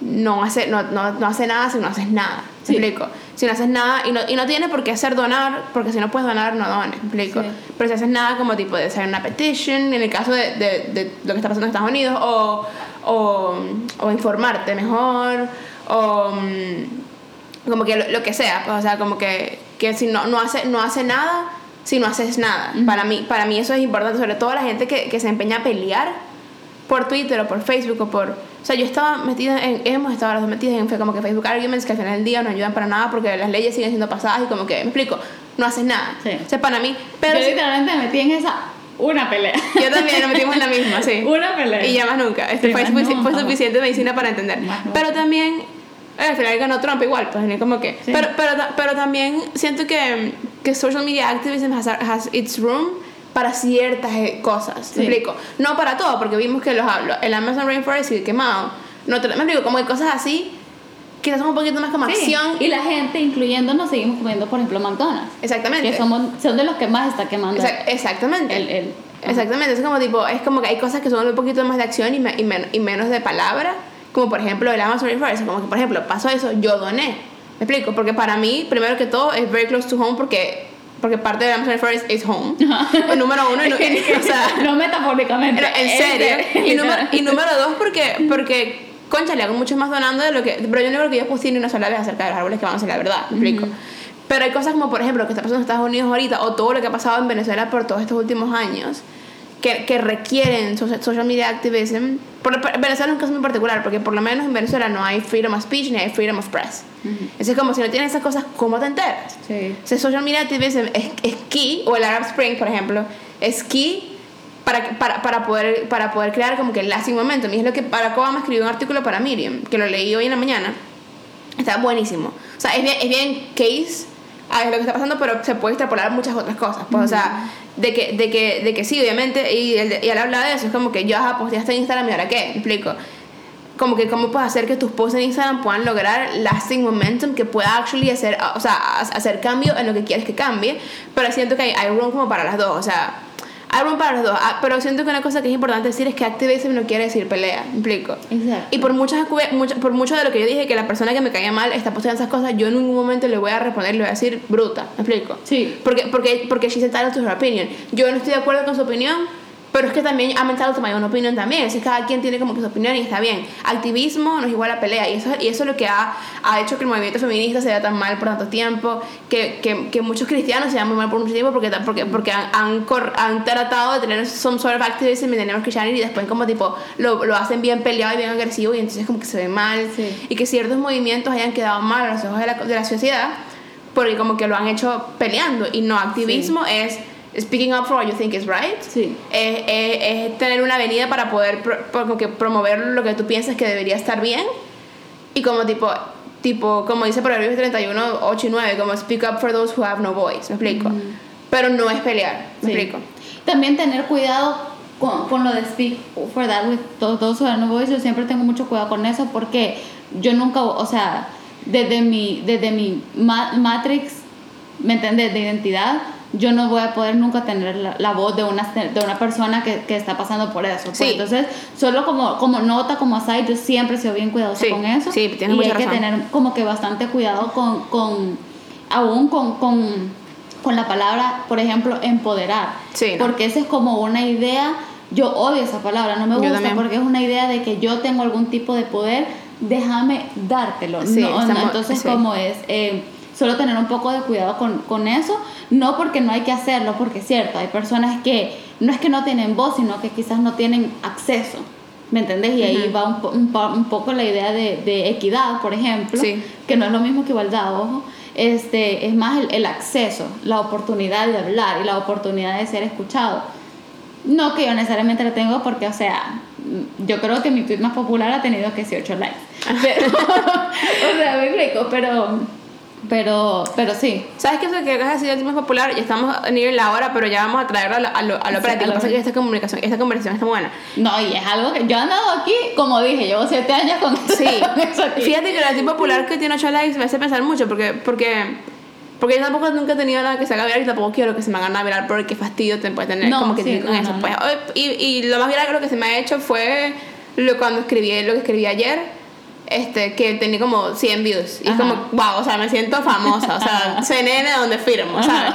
no hace, no, no, no hace nada si no haces nada. ¿Me Sí. explico? Si no haces nada y no, y no tiene por qué hacer donar, porque si no puedes donar, no dones. ¿Me explico? Sí. Pero si haces nada como tipo de hacer una petition, en el caso de, de, de lo que está pasando en Estados Unidos, o, o, o informarte mejor, o mm, como que lo, lo que sea, pues, o sea, como que, que si no, no, hace, no hace nada, si no haces nada. para, mí, para mí eso es importante, sobre todo la gente que, que se empeña a pelear por Twitter o por Facebook o por... O sea, yo estaba metida en... Hemos estado las dos metidas en como que Facebook Arguments que al final del día no ayudan para nada porque las leyes siguen siendo pasadas y como que, me explico, no haces nada. Sí. O sea, para mí... Pero Yo literalmente me metí en esa una pelea. yo también nos metimos en la misma, sí. (laughs) Una pelea. Y ya más nunca. Este Sí, fue, más suficiente medicina para entender. Más. Pero también, eh, al final ganó Trump igual, pues como que. Sí. Pero, pero, pero también siento que, que social media activism has, has its room para ciertas eh, cosas. Sí. Me explico. No para todo, porque vimos que los hablo. El Amazon Rainforest sigue quemado. No te, me explico, como hay cosas así, quizás son un poquito más como Sí, acción. Y la gente, incluyéndonos, seguimos comiendo, por ejemplo, McDonald's. Exactamente. Que somos, son de los que más está quemando. Exac- exactamente. El- el- Exactamente, es como tipo, es como que hay cosas que son un poquito más de acción y, me- y, men- y menos de palabra, como por ejemplo el Amazon Rainforest, como que por ejemplo pasó eso, yo doné, me explico, porque para mí, primero que todo, es very close to home porque, porque parte del Amazon Rainforest es home, el número uno, (laughs) y, o sea, no metafóricamente. en, serio. Y número, y número dos, porque, porque concha, le hago mucho más donando de lo que. Pero yo no creo que yo puse ni una sola vez acerca de los árboles que van a ser la verdad, ¿me explico? Pero hay cosas como, por ejemplo, lo que está pasando en Estados Unidos ahorita, o todo lo que ha pasado en Venezuela por todos estos últimos años, que, que requieren social, media activism. Por, Venezuela es un caso muy particular, porque por lo menos en Venezuela no hay freedom of speech ni hay freedom of press. Entonces, es como si no tienes esas cosas, ¿cómo te enteras? Sí. Social media activism es, es key, o el Arab Spring, por ejemplo, es key para, para, para, poder, para poder crear como que el lasting momentum. Y es lo que Barack Obama escribió un artículo para Miriam, que lo leí hoy en la mañana. Está buenísimo. O sea, es bien, es bien case a lo que está pasando, pero se puede extrapolar muchas otras cosas. Pues, o sea, de que, de, que, de que sí, obviamente, y él, y él de eso, es como que yo, ajá, posteaste en Instagram y ahora qué, ¿Me explico. Como que cómo puedes hacer que tus posts en Instagram puedan lograr lasting momentum, que pueda actually hacer, o sea, ha- hacer cambio en lo que quieres que cambie, pero siento que hay, hay room como para las dos, o sea, room para los dos, Ah, pero siento que una cosa que es importante decir es que activism no quiere decir pelea, ¿me explico. Exacto. Y por muchas, mucho- por mucho de lo que yo dije, que la persona que me caía mal está posteando esas cosas, yo en ningún momento le voy a responder, le voy a decir bruta, ¿me explico? Sí. Porque, porque, porque she's entitled to her opinion. Yo no estoy de acuerdo con su opinión, pero es que también I'm entitled to my own opinion también. Así que cada quien tiene como que su opinión y está bien. Activismo no es igual a pelea. Y eso, y eso es lo que ha, ha hecho que el movimiento feminista se vea tan mal por tanto tiempo, que, que, que muchos cristianos se vean muy mal por mucho tiempo porque, porque, porque han, han, han tratado de tener some sort of activism y tenemos Christianity y después como tipo lo, lo hacen bien peleado y bien agresivo y entonces como que se ve mal Sí. y que ciertos movimientos hayan quedado mal a los ojos de la, de la sociedad porque como que lo han hecho peleando y no activismo es speaking up for what you think is right Sí. es, es- es tener una avenida para poder pro- que promover lo que tú piensas que debería estar bien y como tipo tipo como dice Proverbios 31 8 y 9 como speak up for those who have no voice me explico pero no es pelear me Sí. explico También tener cuidado con, con lo de speak for that with todos those who are no voice. Yo siempre tengo mucho cuidado con eso porque yo nunca, o sea, desde mi, desde mi ma- matrix, ¿me entiendes? De identidad, yo no voy a poder nunca tener la, la voz de una, de una persona que, que está pasando por eso. pues. Sí. Entonces, solo como, como nota, como aside, yo siempre he sido bien cuidadosa Sí, con eso. sí, tienes y mucha hay que razón. tener como que bastante cuidado con, con aún con, con, con la palabra, por ejemplo, empoderar. Sí, ¿no? Porque esa es como una idea, yo odio esa palabra, no me gusta porque es una idea de que yo tengo algún tipo de poder, déjame dártelo. Sí, no, estamos- entonces, como es, eh, solo tener un poco de cuidado con, con eso, no porque no hay que hacerlo, porque es cierto, hay personas que no es que no tienen voz, sino que quizás no tienen acceso. ¿Me entendés? Y ahí va un, po- un, po- un poco la idea de, de equidad, por ejemplo, Sí. que no es lo mismo que igualdad, ojo. Este, es más el, el acceso, la oportunidad de hablar y la oportunidad de ser escuchado. No que yo necesariamente lo tengo porque, o sea, yo creo que mi tweet más popular ha tenido que ser 8 likes. (laughs) Pero, (laughs) o sea, me explico, pero, pero, pero sí. ¿Sabes qué? Eso que acabas de decir el tema popular, ya estamos a nivel la hora, pero ya vamos a traerlo a lo, a lo, a lo Sí, práctico. a lo Pasa que esta comunicación, esta conversación está muy buena. No, y es algo que yo he andado aquí, como dije, llevo 7 años con, Sí, (laughs) con eso aquí. fíjate que el tipo popular que tiene 8 likes me hace pensar mucho porque, porque, porque yo tampoco nunca he tenido nada que se haga viral y tampoco quiero que se me haga nada viral porque qué fastidio te puede tener No, como que sí, con no, eso. no, pues. Y, y lo más viral creo que se me ha hecho fue lo, cuando escribí lo que escribí ayer. Este, que tenía como 100 views. Y es como, wow, o sea, me siento famosa. O sea, CNN donde firmo, ¿sabes?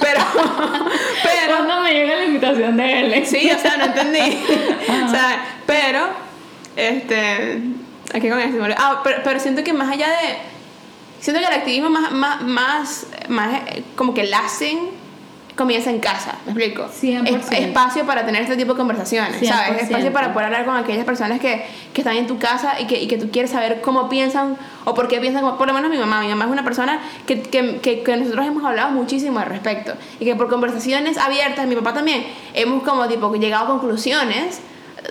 Pero, (laughs) pero, Cuando me llega la invitación de él. Sí, o sea, no entendí. o sea, pero, este, aquí con este, ah, pero, pero siento que más allá de, siento que el activismo más, más, más, más eh, como que hacen comienza en casa, ¿me explico? 100%. Es- espacio para tener este tipo de conversaciones, ¿sabes? 100%. Espacio para poder hablar con aquellas personas que, que están en tu casa y que, y que tú quieres saber cómo piensan o por qué piensan, por lo menos mi mamá. Mi mamá es una persona que, que, que, que nosotros hemos hablado muchísimo al respecto y que por conversaciones abiertas, mi papá también, hemos como tipo llegado a conclusiones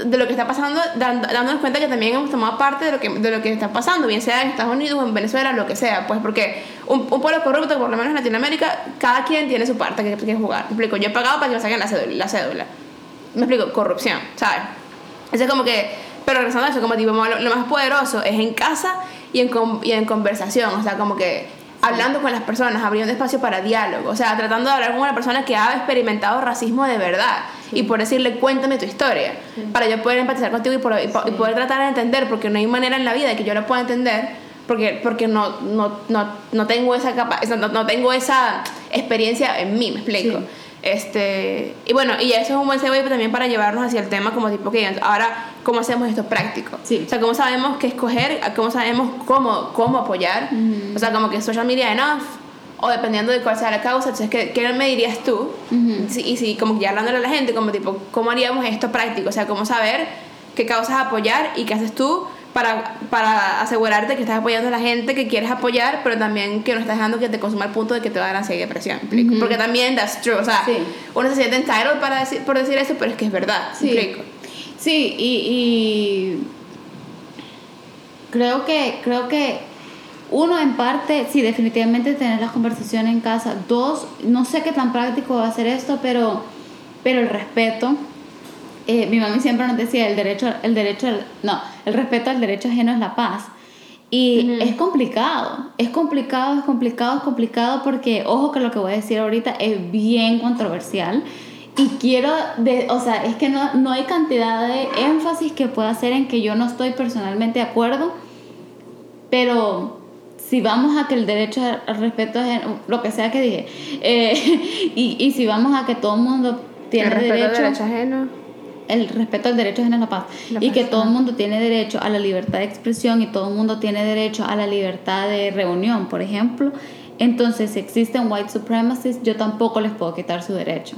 de lo que está pasando, dándonos cuenta que también hemos tomado parte de lo que, de lo que está pasando, bien sea en Estados Unidos o en Venezuela, lo que sea, pues porque un, un pueblo corrupto, por lo menos en Latinoamérica, cada quien tiene su parte que quiere jugar. Me explico, yo he pagado para que me saquen la cédula. La cédula. Me explico, corrupción, ¿sabes? Eso es como que, pero regresando a eso, como tipo, lo, lo más poderoso es en casa y en, y en conversación, o sea, como que hablando con las personas, abriendo espacio para diálogo, o sea, tratando de hablar con una persona que ha experimentado racismo de verdad y por decirle, cuéntame tu historia, para yo poder empatizar contigo y, por- y y poder tratar de entender, porque no hay manera en la vida de que yo lo pueda entender, porque, porque no, no, no, no tengo esa capa no, no tengo esa experiencia en mí, me explico. Sí. Este, y bueno, y eso es un buen segue también para llevarnos hacia el tema como tipo que ahora, ¿cómo hacemos esto práctico? Sí. O sea, ¿cómo sabemos qué escoger? ¿Cómo sabemos cómo, cómo apoyar? O sea, como que social media enough, o dependiendo de cuál sea la causa. Entonces, ¿qué, qué me dirías tú? Sí, y si, como ya hablándole a la gente, como tipo, ¿cómo haríamos esto práctico? O sea, ¿cómo saber qué causas apoyar y qué haces tú? Para, para asegurarte que estás apoyando a la gente que quieres apoyar, pero también que no estás dejando que te consuma al punto de que te va a dar ansiedad y depresión. ¿me explico? Ujú. Porque también that's true. O sea, Sí. uno se siente entitled para decir, por decir eso, pero es que es verdad. ¿me Sí. explico? Sí, y, y creo que, creo que uno en parte, sí, definitivamente tener las conversaciones en casa. Dos, no sé qué tan práctico va a ser esto, pero, pero el respeto. Eh, mi mami siempre nos decía el derecho, el derecho, al- no, el respeto al derecho ajeno es la paz. Y Ujú. es complicado, es complicado, es complicado, es complicado porque, ojo que lo que voy a decir ahorita es bien controversial. Y quiero, de, o sea, es que no, no hay cantidad de énfasis que pueda hacer en que yo no estoy personalmente de acuerdo, pero si vamos a que el derecho al respeto es lo que sea que dije, eh, (laughs) y, y si vamos a que todo el mundo tiene el respeto al derecho derecho ajeno. el respeto al derecho es la paz La y paz, que todo el mundo tiene derecho a la libertad de expresión y todo el mundo tiene derecho a la libertad de reunión, por ejemplo. Entonces, si existen white supremacists, yo tampoco les puedo quitar su derecho.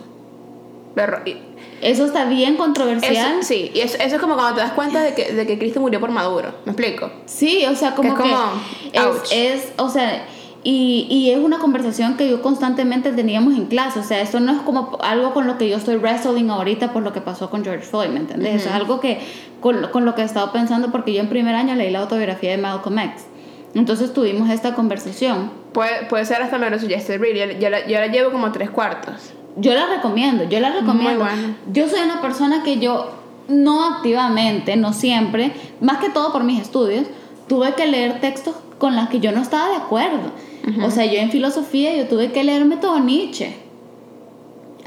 Pero- y- Eso está bien controversial. Eso, sí, y eso, eso es como cuando te das cuenta de que, de que Cristo murió por Maduro. ¿Me explico? Sí, o sea, como Que que, es como, ouch. es, es, o sea, y, y es una conversación que yo constantemente teníamos en clase, o sea, esto no es como algo con lo que yo estoy wrestling ahorita por lo que pasó con George Floyd, ¿me entendés? Eso es algo que, con, con lo que he estado pensando porque yo en primer año leí la autobiografía de Malcolm X, entonces tuvimos esta conversación. Puede, puede ser hasta menos suggested read. Yo, yo la llevo como tres cuartos. Yo la recomiendo, yo la recomiendo. Yo soy una persona que yo no activamente, no siempre, más que todo por mis estudios, tuve que leer textos con los que yo no estaba de acuerdo. O sea, yo en filosofía yo tuve que leerme todo Nietzsche.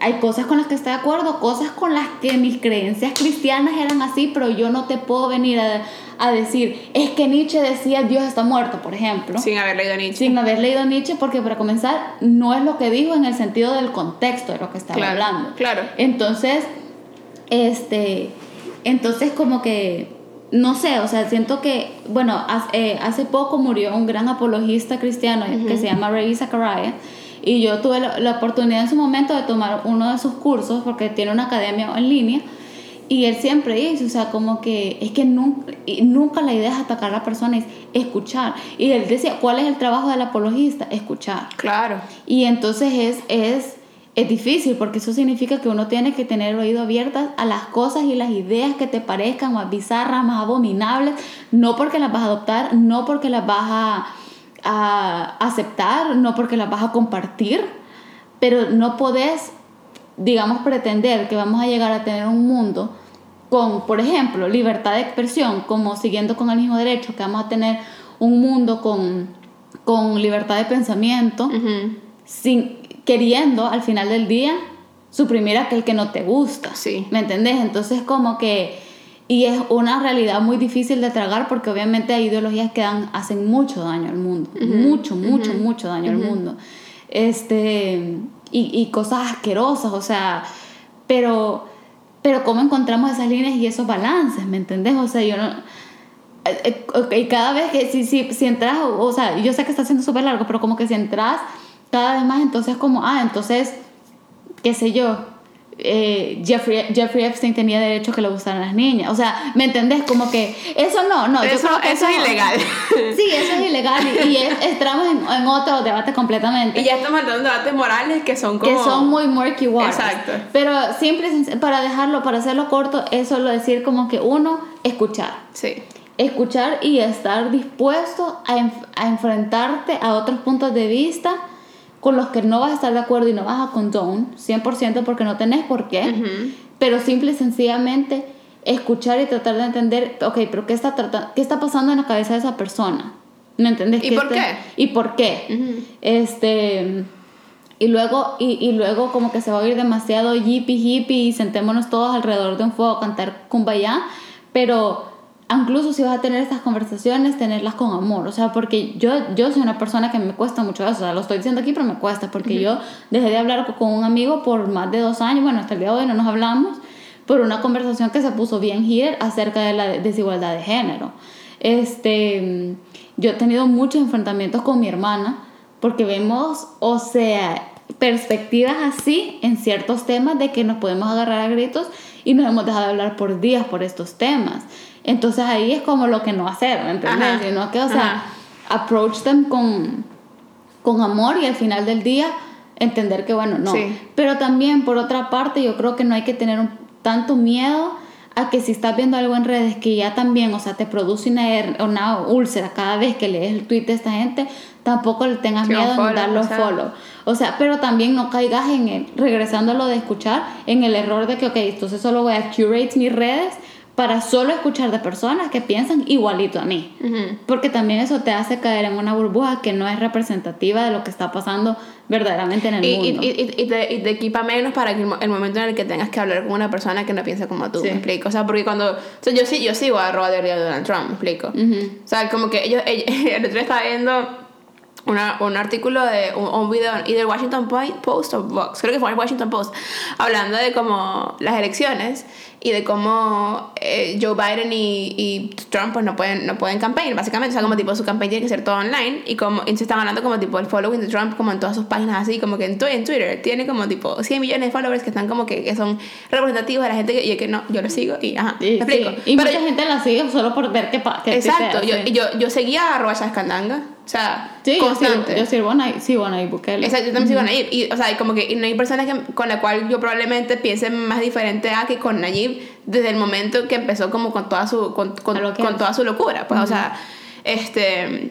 Hay cosas con las que estoy de acuerdo, cosas con las que mis creencias cristianas eran así, pero yo no te puedo venir a, a decir, es que Nietzsche decía Dios está muerto, por ejemplo Sin haber leído Nietzsche. sin haber leído Nietzsche, porque para comenzar, no es lo que dijo en el sentido del contexto de lo que estaba Claro, hablando. claro. Entonces, este, entonces como que, no sé, o sea, siento que, bueno, hace, eh, hace poco murió un gran apologista cristiano que se llama Ray Zachariah, y yo tuve la, la oportunidad en su momento de tomar uno de sus cursos, porque tiene una academia en línea, Y él siempre dice, o sea, como que es que nunca, nunca la idea es atacar a la persona, es escuchar. Y él decía, ¿cuál es el trabajo del apologista? Escuchar. Claro. Y entonces es, es, es difícil porque eso significa que uno tiene que tener el oído abierto a las cosas y las ideas que te parezcan más bizarras, más abominables, no porque las vas a adoptar, no porque las vas a, a aceptar, no porque las vas a compartir, pero no podés digamos, pretender que vamos a llegar a tener un mundo con, por ejemplo, libertad de expresión, como siguiendo con el mismo derecho, que vamos a tener un mundo con, con libertad de pensamiento, sin, queriendo al final del día suprimir aquel que no te gusta. Sí. ¿Me entendés? Entonces como que... Y es una realidad muy difícil de tragar porque obviamente hay ideologías que dan, hacen mucho daño al mundo. Mucho, mucho, mucho daño al mundo. Este, y, y cosas asquerosas, o sea, pero, pero cómo encontramos esas líneas y esos balances, ¿me entendés? O sea, yo no... Eh, eh, y cada vez que si, si, si entras, o sea, yo sé que está siendo súper largo, pero como que si entras cada vez más, entonces como, ah, entonces, qué sé yo, eh, Jeffrey, Jeffrey Epstein tenía derecho a que le gustaran las niñas. O sea, ¿me entendés? Como que eso no, no. Eso, yo creo que eso, es ilegal. (laughs) Sí, eso es ilegal y, y es, entramos en, en, otro debate completamente. Y ya estamos hablando de debates morales que son como... Que son muy murky waters. Exacto. Pero siempre, para dejarlo, para hacerlo corto, es solo decir como que uno, escuchar. Sí. Escuchar y estar dispuesto a, a enfrentarte a otros puntos de vista con los que no vas a estar de acuerdo y no vas a condone 100% porque no tenés por qué, uh -huh. pero simple y sencillamente escuchar y tratar de entender, ok, pero ¿qué está, tratando, qué está pasando en la cabeza de esa persona? ¿Me entendés? ¿Y por este, qué? ¿Y por qué? Uh -huh. Este... Y luego, y, y, luego como que se va a oír demasiado hippie hippie y sentémonos todos alrededor de un fuego a cantar kumbaya, pero incluso si vas a tener estas conversaciones, tenerlas con amor, o sea, porque yo, yo soy una persona que me cuesta mucho eso, o sea, lo estoy diciendo aquí, pero me cuesta, porque uh -huh. yo dejé de hablar con un amigo por más de dos años, bueno, hasta el día de hoy no nos hablamos, por una conversación que se puso bien here acerca de la desigualdad de género. Este, yo he tenido muchos enfrentamientos con mi hermana, porque vemos, o sea, perspectivas así en ciertos temas de que nos podemos agarrar a gritos y nos hemos dejado de hablar por días por estos temas. Entonces ahí es como lo que no hacer, ¿me entiendes? Sino que, o sea, Ajá. approach them con, con amor y al final del día entender que, bueno, no. Sí. Pero también, por otra parte, yo creo que no hay que tener un, tanto miedo a que si estás viendo algo en redes que ya también, o sea, te produce una, una úlcera cada vez que lees el tweet de esta gente, tampoco le tengas sí, miedo follow, en darlo o sea. follow. O sea, pero también no caigas en el, regresando a lo de escuchar, en el error de que, ok, entonces solo voy a curate mis redes para solo escuchar de personas que piensan igualito a mí. Uh -huh. Porque también eso te hace caer en una burbuja que no es representativa de lo que está pasando verdaderamente en el y, mundo. Y, y, y, te, y, te, equipa menos para que el momento en el que tengas que hablar con una persona que no piensa como tú, sí. ¿me explico? O sea, porque cuando... O sea, yo, sí, yo sigo a Robert de Donald Trump, ¿me explico? Uh -huh. O sea, como que ellos, ellos, (laughs) el otro día estaba viendo una, un artículo de un, un video y del Washington Post o Vox, creo que fue el Washington Post, hablando de como las elecciones y de cómo eh, Joe Biden y, y, Trump pues no pueden no pueden campaign básicamente o sea como tipo su campaña tiene que ser todo online y como y se están hablando como tipo el following de Trump como en todas sus páginas así como que en, en Twitter tiene como tipo 100 millones de followers que están como que, que son representativos de la gente que, y que no yo lo sigo y ajá sí, ¿me explico? Sí. y Pero mucha yo, gente la sigue solo por ver qué pasa exacto yo, yo, yo seguía a Rocha Escandanga o sea, sí, constante. Yo sigo, yo sigo a Nayib Bukele. Exacto, yo también sigo a Nayib. Y, o sea, como que y no hay personas que, con la cual yo probablemente piense más diferente a que con Nayib desde el momento que empezó como con toda su, con, con, con toda su locura. Pues, uh -huh. o sea, este...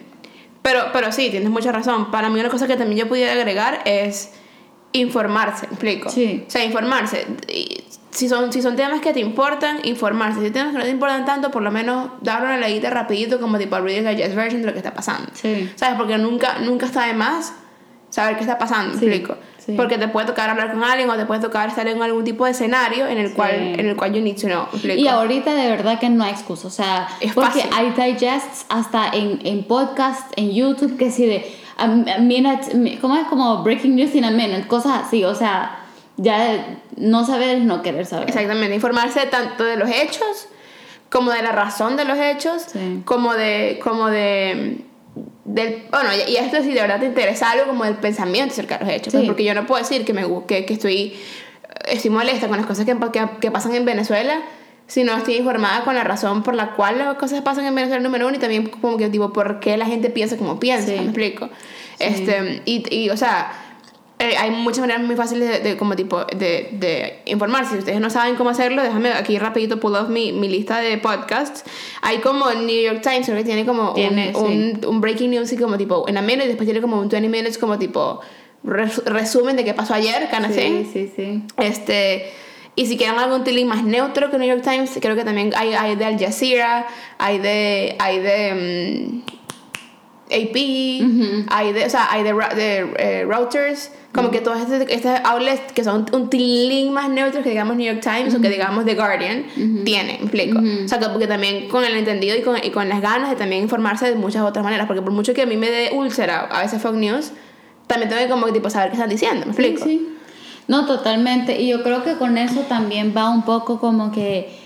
Pero, pero sí, tienes mucha razón. Para mí una cosa que también yo pudiera agregar es informarse, ¿me explico? Sí. O sea, informarse. Y, si son, si son temas que te importan, informarse. Si temas que no te importan tanto, por lo menos darle una leída rapidito como tipo Reader's Digest version de lo que está pasando. Sí. ¿Sabes? Porque nunca, nunca está de más saber qué está pasando, sí. explico. Sí. Porque te puede tocar hablar con alguien o te puede tocar estar en algún tipo de escenario en el sí. cual en el cual you need to know, explico. Y ahorita de verdad que no hay excusa, o sea, es porque fácil. hay digests hasta en, en podcast, en YouTube, que si de a, a minute, ¿cómo es? Como breaking news in a minute, cosas así, o sea, ya no saber es no querer saber. Exactamente, informarse tanto de los hechos como de la razón de los hechos, sí. como de como de del, bueno, y esto si de verdad te interesa algo como del pensamiento acerca de los hechos, pues, sí. porque yo no puedo decir que me que, que estoy estoy molesta con las cosas que, que, que pasan en Venezuela si no estoy informada con la razón por la cual las cosas pasan en Venezuela número uno y también como que tipo por qué la gente piensa como piensa, ¿me explico? Este, y, y, o sea, eh, hay muchas maneras muy fáciles de, como tipo de, de, informarse. Si ustedes no saben cómo hacerlo, déjame aquí rapidito pull off mi, mi lista de podcasts. Hay como el New York Times, que tiene como un, un, breaking news y como tipo en a minute, y después tiene como un 20 minutes como tipo resumen de qué pasó ayer, can sí, sí, sí. Este, y si quieren algún tiling más neutro que New York Times, creo que también hay, hay de Al Jazeera, hay de, hay de mm, AP, hay de, o sea, hay de, de eh, Reuters, como que todos estos, estos, outlets que son un tiling más neutros que digamos New York Times o que digamos The Guardian, tienen, me explico. O sea, que porque también con el entendido y con, y con las ganas de también informarse de muchas otras maneras, porque por mucho que a mí me dé úlcera a veces Fox News, también tengo que como tipo saber qué están diciendo, ¿me explico? Sí, sí. No, totalmente. Y yo creo que con eso también va un poco como que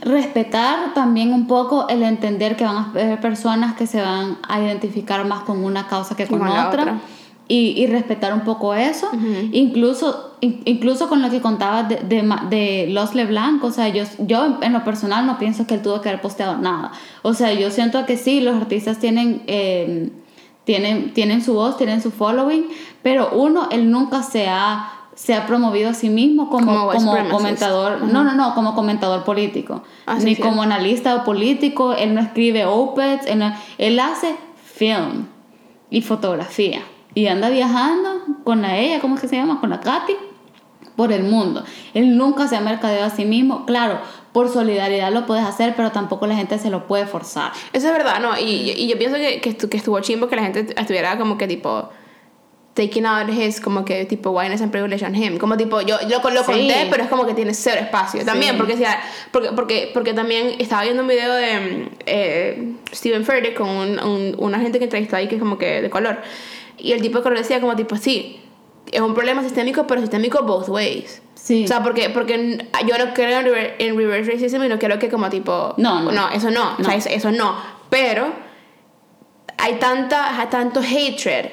respetar también un poco el entender que van a haber personas que se van a identificar más con una causa que con, otra. Y, y, respetar un poco eso. incluso, incluso con lo que contabas de, de, de, Los LeBlanc, o sea, yo, yo en lo personal no pienso que él tuvo que haber posteado nada. O sea, yo siento que sí, los artistas tienen... Eh, tienen, tienen su voz, tienen su following, pero uno, él nunca se ha, se ha promovido a sí mismo como, como, comentador, no, no, no, como comentador político, ah, ni como analista político, él no escribe opeds, él, él hace film y fotografía y anda viajando con la ella, ¿cómo es que se llama? Con la Katy por el mundo. Él nunca se ha mercadeado a sí mismo. Claro, por solidaridad lo puedes hacer, pero tampoco la gente se lo puede forzar. Eso es verdad, ¿no? Y, y yo pienso que, que, estuvo chimbo que la gente estuviera como que tipo taking out his como que tipo wildness and privilege on him como tipo yo, yo lo conté pero es como que tiene cero espacio también porque, porque porque porque también estaba viendo un video de eh, Steven Furtick con un, un, una gente que entrevistó ahí que es como que de color y el tipo de color decía como tipo sí es un problema sistémico, pero sistémico both ways. Sí. O sea, porque, porque yo no creo en reverse racism y no quiero que como tipo... No, no. No, eso no. O sea, eso, no. Pero hay tanta, hay tanto hatred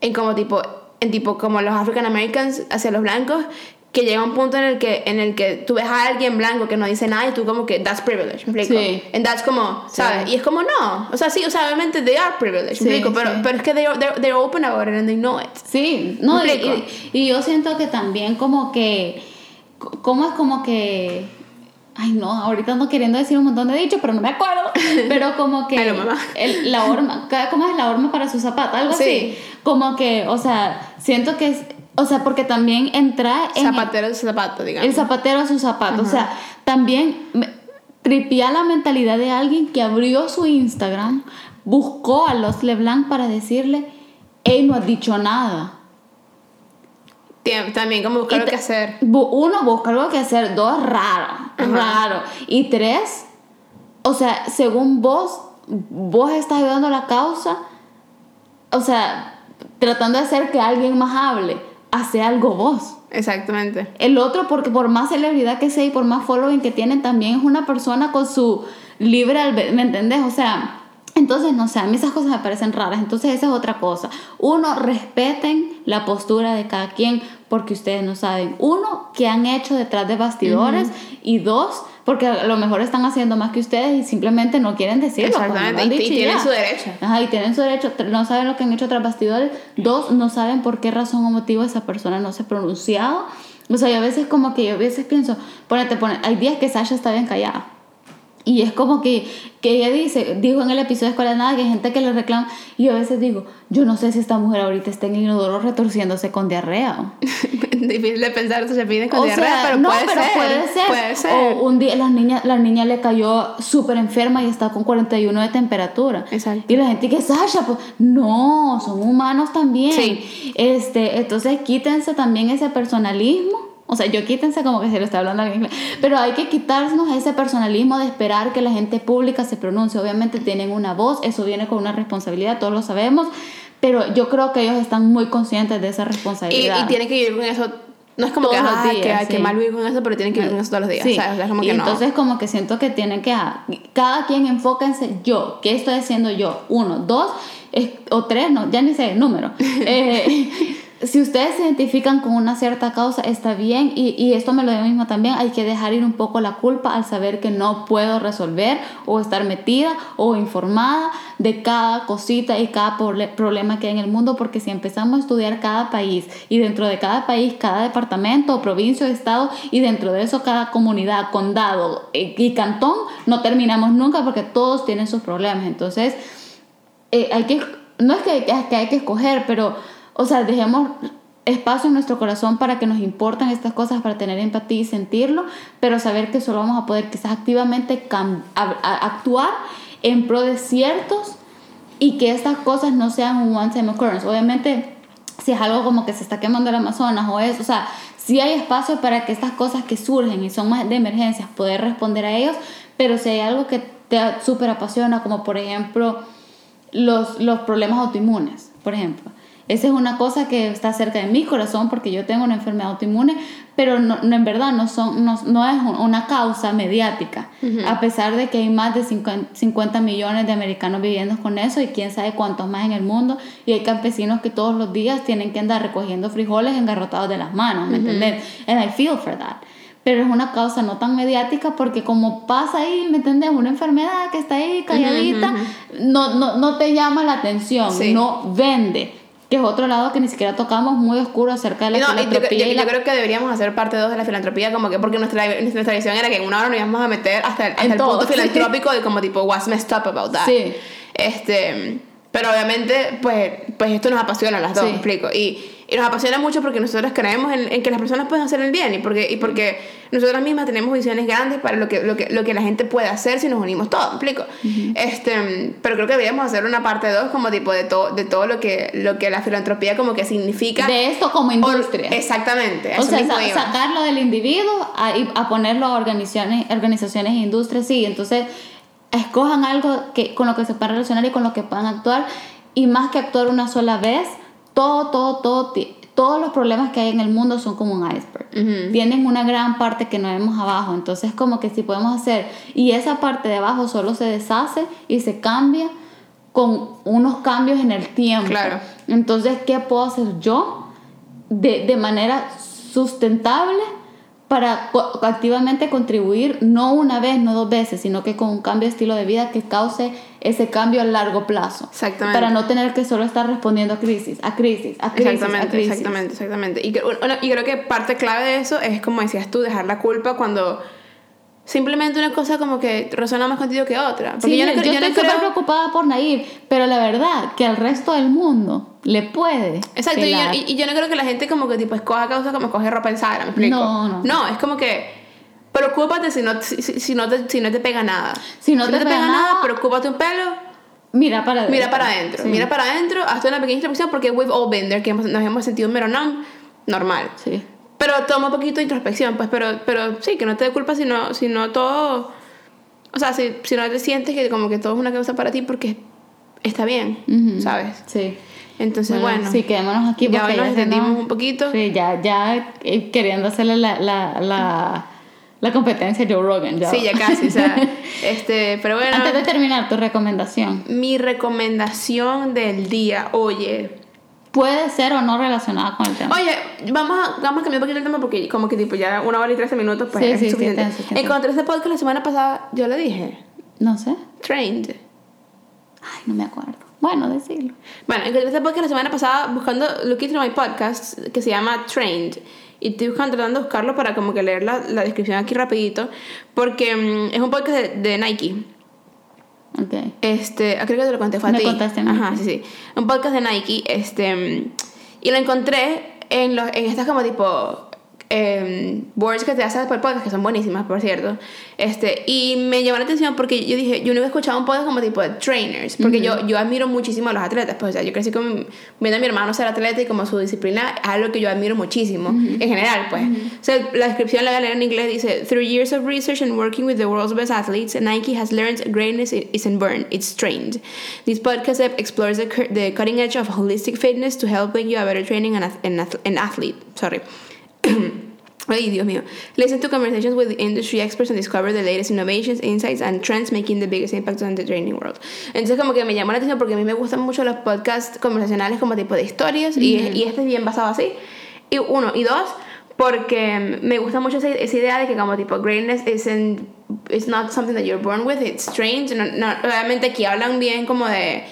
en como tipo, en tipo como los African Americans hacia los blancos que llega un punto en el que en el que tú ves a alguien blanco que no dice nada y tú como que that's privilege, ¿me explico? Sí. And that's como, ¿sabes? Y es como no, o sea, sí, o sea, obviamente they are privileged, ¿me explico? Pero, pero es que they're, they're, they're, open about it and they know it. Sí, no, y, y, yo siento que también como que, ¿cómo es como que... Ay, no, ahorita ando queriendo decir un montón de dichos, pero no me acuerdo. (laughs) Pero como que. El, la horma. ¿Cómo es la horma para su zapato? Algo así. Como que, o sea, siento que es, o sea, porque también entra en... Zapatero a su zapato, digamos. El zapatero a su zapato. O sea, también tripía la mentalidad de alguien que abrió su Instagram, buscó a los Leblanc para decirle, él no ha dicho nada. También como buscar algo que hacer. Uno, busca algo que hacer. Dos, raro. Raro. Y tres, o sea, según vos, vos estás ayudando a la causa, o sea, tratando de hacer que alguien más hable hace algo vos. Exactamente. El otro, porque por más celebridad que sea y por más following que tiene, también es una persona con su libre ¿me entendés? O sea, entonces, no sé, a mí esas cosas me parecen raras. Entonces, esa es otra cosa. Uno, respeten la postura de cada quien porque ustedes no saben. Uno, qué han hecho detrás de bastidores. Y dos, porque a lo mejor están haciendo más que ustedes y simplemente no quieren decirlo. Pues, Exactamente, y, tienen su derecho. Ajá, y tienen su derecho, no saben lo que han hecho tras bastidores. Dos, no saben por qué razón o motivo esa persona no se ha pronunciado. O sea, yo a veces como que yo a veces pienso, ponete, ponete, hay días que Sasha está bien callada. Y es como que, que ella dice, dijo en el episodio de Escuela de Nada que hay gente que le reclama. Y yo a veces digo, yo no sé si esta mujer ahorita está en el inodoro retorciéndose con diarrea. (laughs) Difícil de pensar se pide con diarrea, pero, no, puede, pero ser, puede ser. Puede ser. O un día la niña, la niña le cayó súper enferma y está con 41 de temperatura. Exacto. Y la gente que, Sasha, pues no, son humanos también. Sí. Este, entonces quítense también ese personalismo o sea, yo quítense como que se lo está hablando a alguien. Pero hay que quitarnos ese personalismo de esperar que la gente pública se pronuncie. Obviamente tienen una voz, eso viene con una responsabilidad, todos lo sabemos. Pero yo creo que ellos están muy conscientes de esa responsabilidad. Y, y tienen que vivir con eso no es como que, ah, días, que, mal vivir con eso, pero tienen que vivir con eso todos los días. Sí. y entonces como que siento que tienen que... Ah, cada quien enfóquense yo. ¿Qué estoy haciendo yo? Uno. Dos. o tres, no, ya ni sé el número. (laughs) eh, si ustedes se identifican con una cierta causa, está bien, y, y esto me lo digo mismo también, hay que dejar ir un poco la culpa al saber que no puedo resolver o estar metida o informada de cada cosita y cada problema que hay en el mundo, porque si empezamos a estudiar cada país y dentro de cada país, cada departamento, provincia estado, y dentro de eso cada comunidad, condado eh, y cantón, no terminamos nunca porque todos tienen sus problemas. Entonces, eh, hay que, no es que hay que escoger, pero o sea, dejemos espacio en nuestro corazón para que nos importan estas cosas, para tener empatía y sentirlo, pero saber que solo vamos a poder quizás activamente actuar en pro de ciertos y que estas cosas no sean un one-time occurrence. Obviamente, si es algo como que se está quemando el Amazonas o eso, o sea, sí hay espacio para que estas cosas que surgen y son más de emergencias, poder responder a ellos, pero si hay algo que te súper apasiona, como por ejemplo los, los problemas autoinmunes, por ejemplo esa es una cosa que está cerca de mi corazón porque yo tengo una enfermedad autoinmune, pero no, en verdad no, son, no, no, es una causa mediática, a pesar de que hay más de 50 millones de americanos viviendo con eso y quién sabe cuántos más en el mundo, y hay campesinos que todos los días tienen que andar recogiendo frijoles engarrotados de las manos, ¿me entiendes? And I feel for that. Pero es una causa no tan mediática porque como pasa ahí, ¿me entiendes? Una enfermedad que está ahí calladita, no, no, no, te llama la atención, no vende que es otro lado que ni siquiera tocamos muy oscuro acerca de la filantropía. Yo, yo, creo que deberíamos hacer parte 2 de la filantropía, como que porque nuestra, nuestra visión era que en una hora nos íbamos a meter hasta, el, hasta el punto filantrópico de como tipo, what's messed up about that. Sí. Este, pero obviamente, pues, pues esto nos apasiona a las dos, explico. Y y nos apasiona mucho porque nosotros creemos en, que las personas pueden hacer el bien y porque, y porque nosotras mismas tenemos visiones grandes para lo que, lo que, lo que la gente puede hacer si nos unimos todos, ¿me explico? este, pero creo que deberíamos hacer una parte 2 como tipo de, todo de todo lo que, lo que la filantropía como que significa. De esto como industria. exactamente. O sea, sacarlo del individuo a, a ponerlo a organizaciones, organizaciones e industrias, sí. Entonces, escojan algo que, con lo que se puedan relacionar y con lo que puedan actuar. Y más que actuar una sola vez, todo, todo, todo, todos los problemas que hay en el mundo son como un iceberg. Tienen una gran parte que no vemos abajo. Entonces, como que si podemos hacer, y esa parte de abajo solo se deshace y se cambia con unos cambios en el tiempo. Claro. Entonces, ¿qué puedo hacer yo de, de manera sustentable? Para activamente contribuir, no una vez, no dos veces, sino que con un cambio de estilo de vida que cause ese cambio a largo plazo. Exactamente. Para no tener que solo estar respondiendo a crisis, a crisis, a crisis. Exactamente, a crisis. exactamente, exactamente. Y, y creo que parte clave de eso es, como decías tú, dejar la culpa cuando simplemente una cosa como que resuena más contigo que otra. Porque yo, no, estoy súper preocupada por Nair, pero la verdad que al resto del mundo le puede. Exacto, y yo, y, yo, no creo que la gente como que tipo escoja causa como escoge ropa en Sara, ¿me explico? No, no. No, es como que preocúpate si no, si, si no, te, si no te pega nada. Si no, te, pega, nada, preocúpate un pelo. Mira para adentro. Mira para adentro. Mira para adentro, hazte una pequeña introspección porque we've all been there, que nos hemos sentido un meronón normal. Sí. Pero toma un poquito de introspección, pues, pero, pero sí, que no te dé culpa si no, si no todo... O sea, si, si no te sientes que como que todo es una causa para ti porque está bien, ¿sabes? Sí. Entonces, bueno, Sí, quedémonos aquí porque ya nos entendimos un poquito. Sí, ya, ya eh, queriendo hacerle la, la, la, la competencia a Joe Rogan. Ya. Sí, ya casi, o sea, (laughs) este, pero bueno. Antes de terminar, tu recomendación. Mi recomendación del día, oye, puede ser o no relacionada con el tema. Oye, vamos a, vamos a cambiar un poquito el tema porque como que tipo ya una hora y trece minutos pues sí, es sí, suficiente. Sí, Encontré este podcast la semana pasada, yo le dije. No sé. Trained. Ay, no me acuerdo. Bueno, decirlo. Bueno, encontré este podcast la semana pasada buscando Looking Through My Podcast que se llama Trained. Y estoy buscando, tratando de buscarlo para como que leer la, la descripción aquí rapidito. Porque mm, es un podcast de, de Nike. Okay. Este, ah, creo que te lo conté, fue a Me contaste, Ajá, sí, sí. Un podcast de Nike, este, y lo encontré en, los, en estas como tipo eh, boards que te hacen por podcast, que son buenísimas, por cierto. Este, y me llamó la atención porque yo dije, yo no había escuchado un podcast como tipo de trainers, porque yo, yo admiro muchísimo a los atletas. Pues, o sea, yo crecí con, viendo a mi hermano ser atleta y como su disciplina es algo que yo admiro muchísimo, en general, pues. O sea, la descripción la voy a leer en inglés, dice, Through years of research and working with the world's best athletes, Nike has learned greatness isn't burned, it's trained. This podcast explores the, the cutting edge of holistic fitness to help make you a better training and, and athlete. Sorry. (clears throat) Ay, Dios mío. Listen to conversations with industry experts and discover the latest innovations, insights, and trends making the biggest impact on the training world. Entonces, como que me llamó la atención porque a mí me gustan mucho los podcasts conversacionales como tipo de historias y, y este es bien basado así. Y uno. Y dos, porque me gusta mucho esa, esa idea de que como tipo greatness isn't, it's not something that you're born with, it's strange. No, no, obviamente aquí hablan bien como de,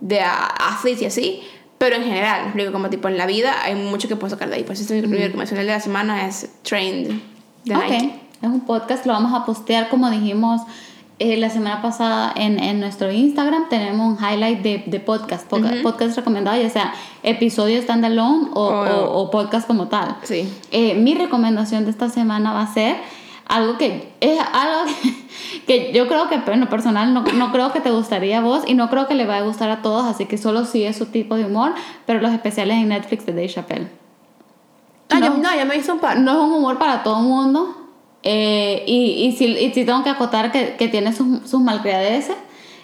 de athletes y así, pero en general, digo, como tipo en la vida hay mucho que puedo sacar de ahí. Pues este es mi recomendación de la semana es Trained de Ok, Nike. es un podcast, lo vamos a postear como dijimos eh, la semana pasada en, en nuestro Instagram. Tenemos un highlight de, de podcast, poca- podcast recomendado, ya sea episodio standalone o, O- o, o podcast como tal. Sí. Eh, mi recomendación de esta semana va a ser algo que es algo (laughs) que yo creo que en lo personal no, no creo que te gustaría a vos y no creo que le va a gustar a todos, así que solo si es su tipo de humor, pero los especiales en Netflix de Dave Chappelle. Ah, No. yo, no, ya me visto un par. No es un humor para todo el mundo. eh, y, y, sí, y sí tengo que acotar que, que tiene sus, sus malcriadeces.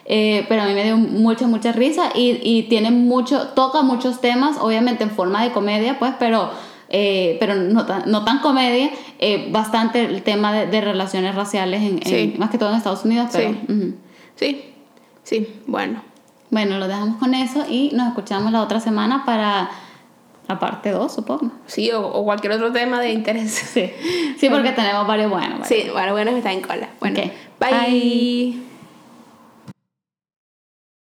eh, pero a mí me dio mucha, mucha risa. Y, y tiene mucho, toca muchos temas, obviamente en forma de comedia, pues, pero, eh, pero no, tan, no tan comedia. eh, bastante el tema de, de relaciones raciales, en, en- Sí. más que todo en Estados Unidos. Pero, Sí. ujú. Sí, sí, bueno. Bueno, lo dejamos con eso y nos escuchamos la otra semana para la parte 2, supongo. Sí, o, o cualquier otro tema de interés. Sí, sí porque tenemos varios buenos. varios. Sí, bueno, bueno, está en cola. Bueno, Ok. bye. Bye.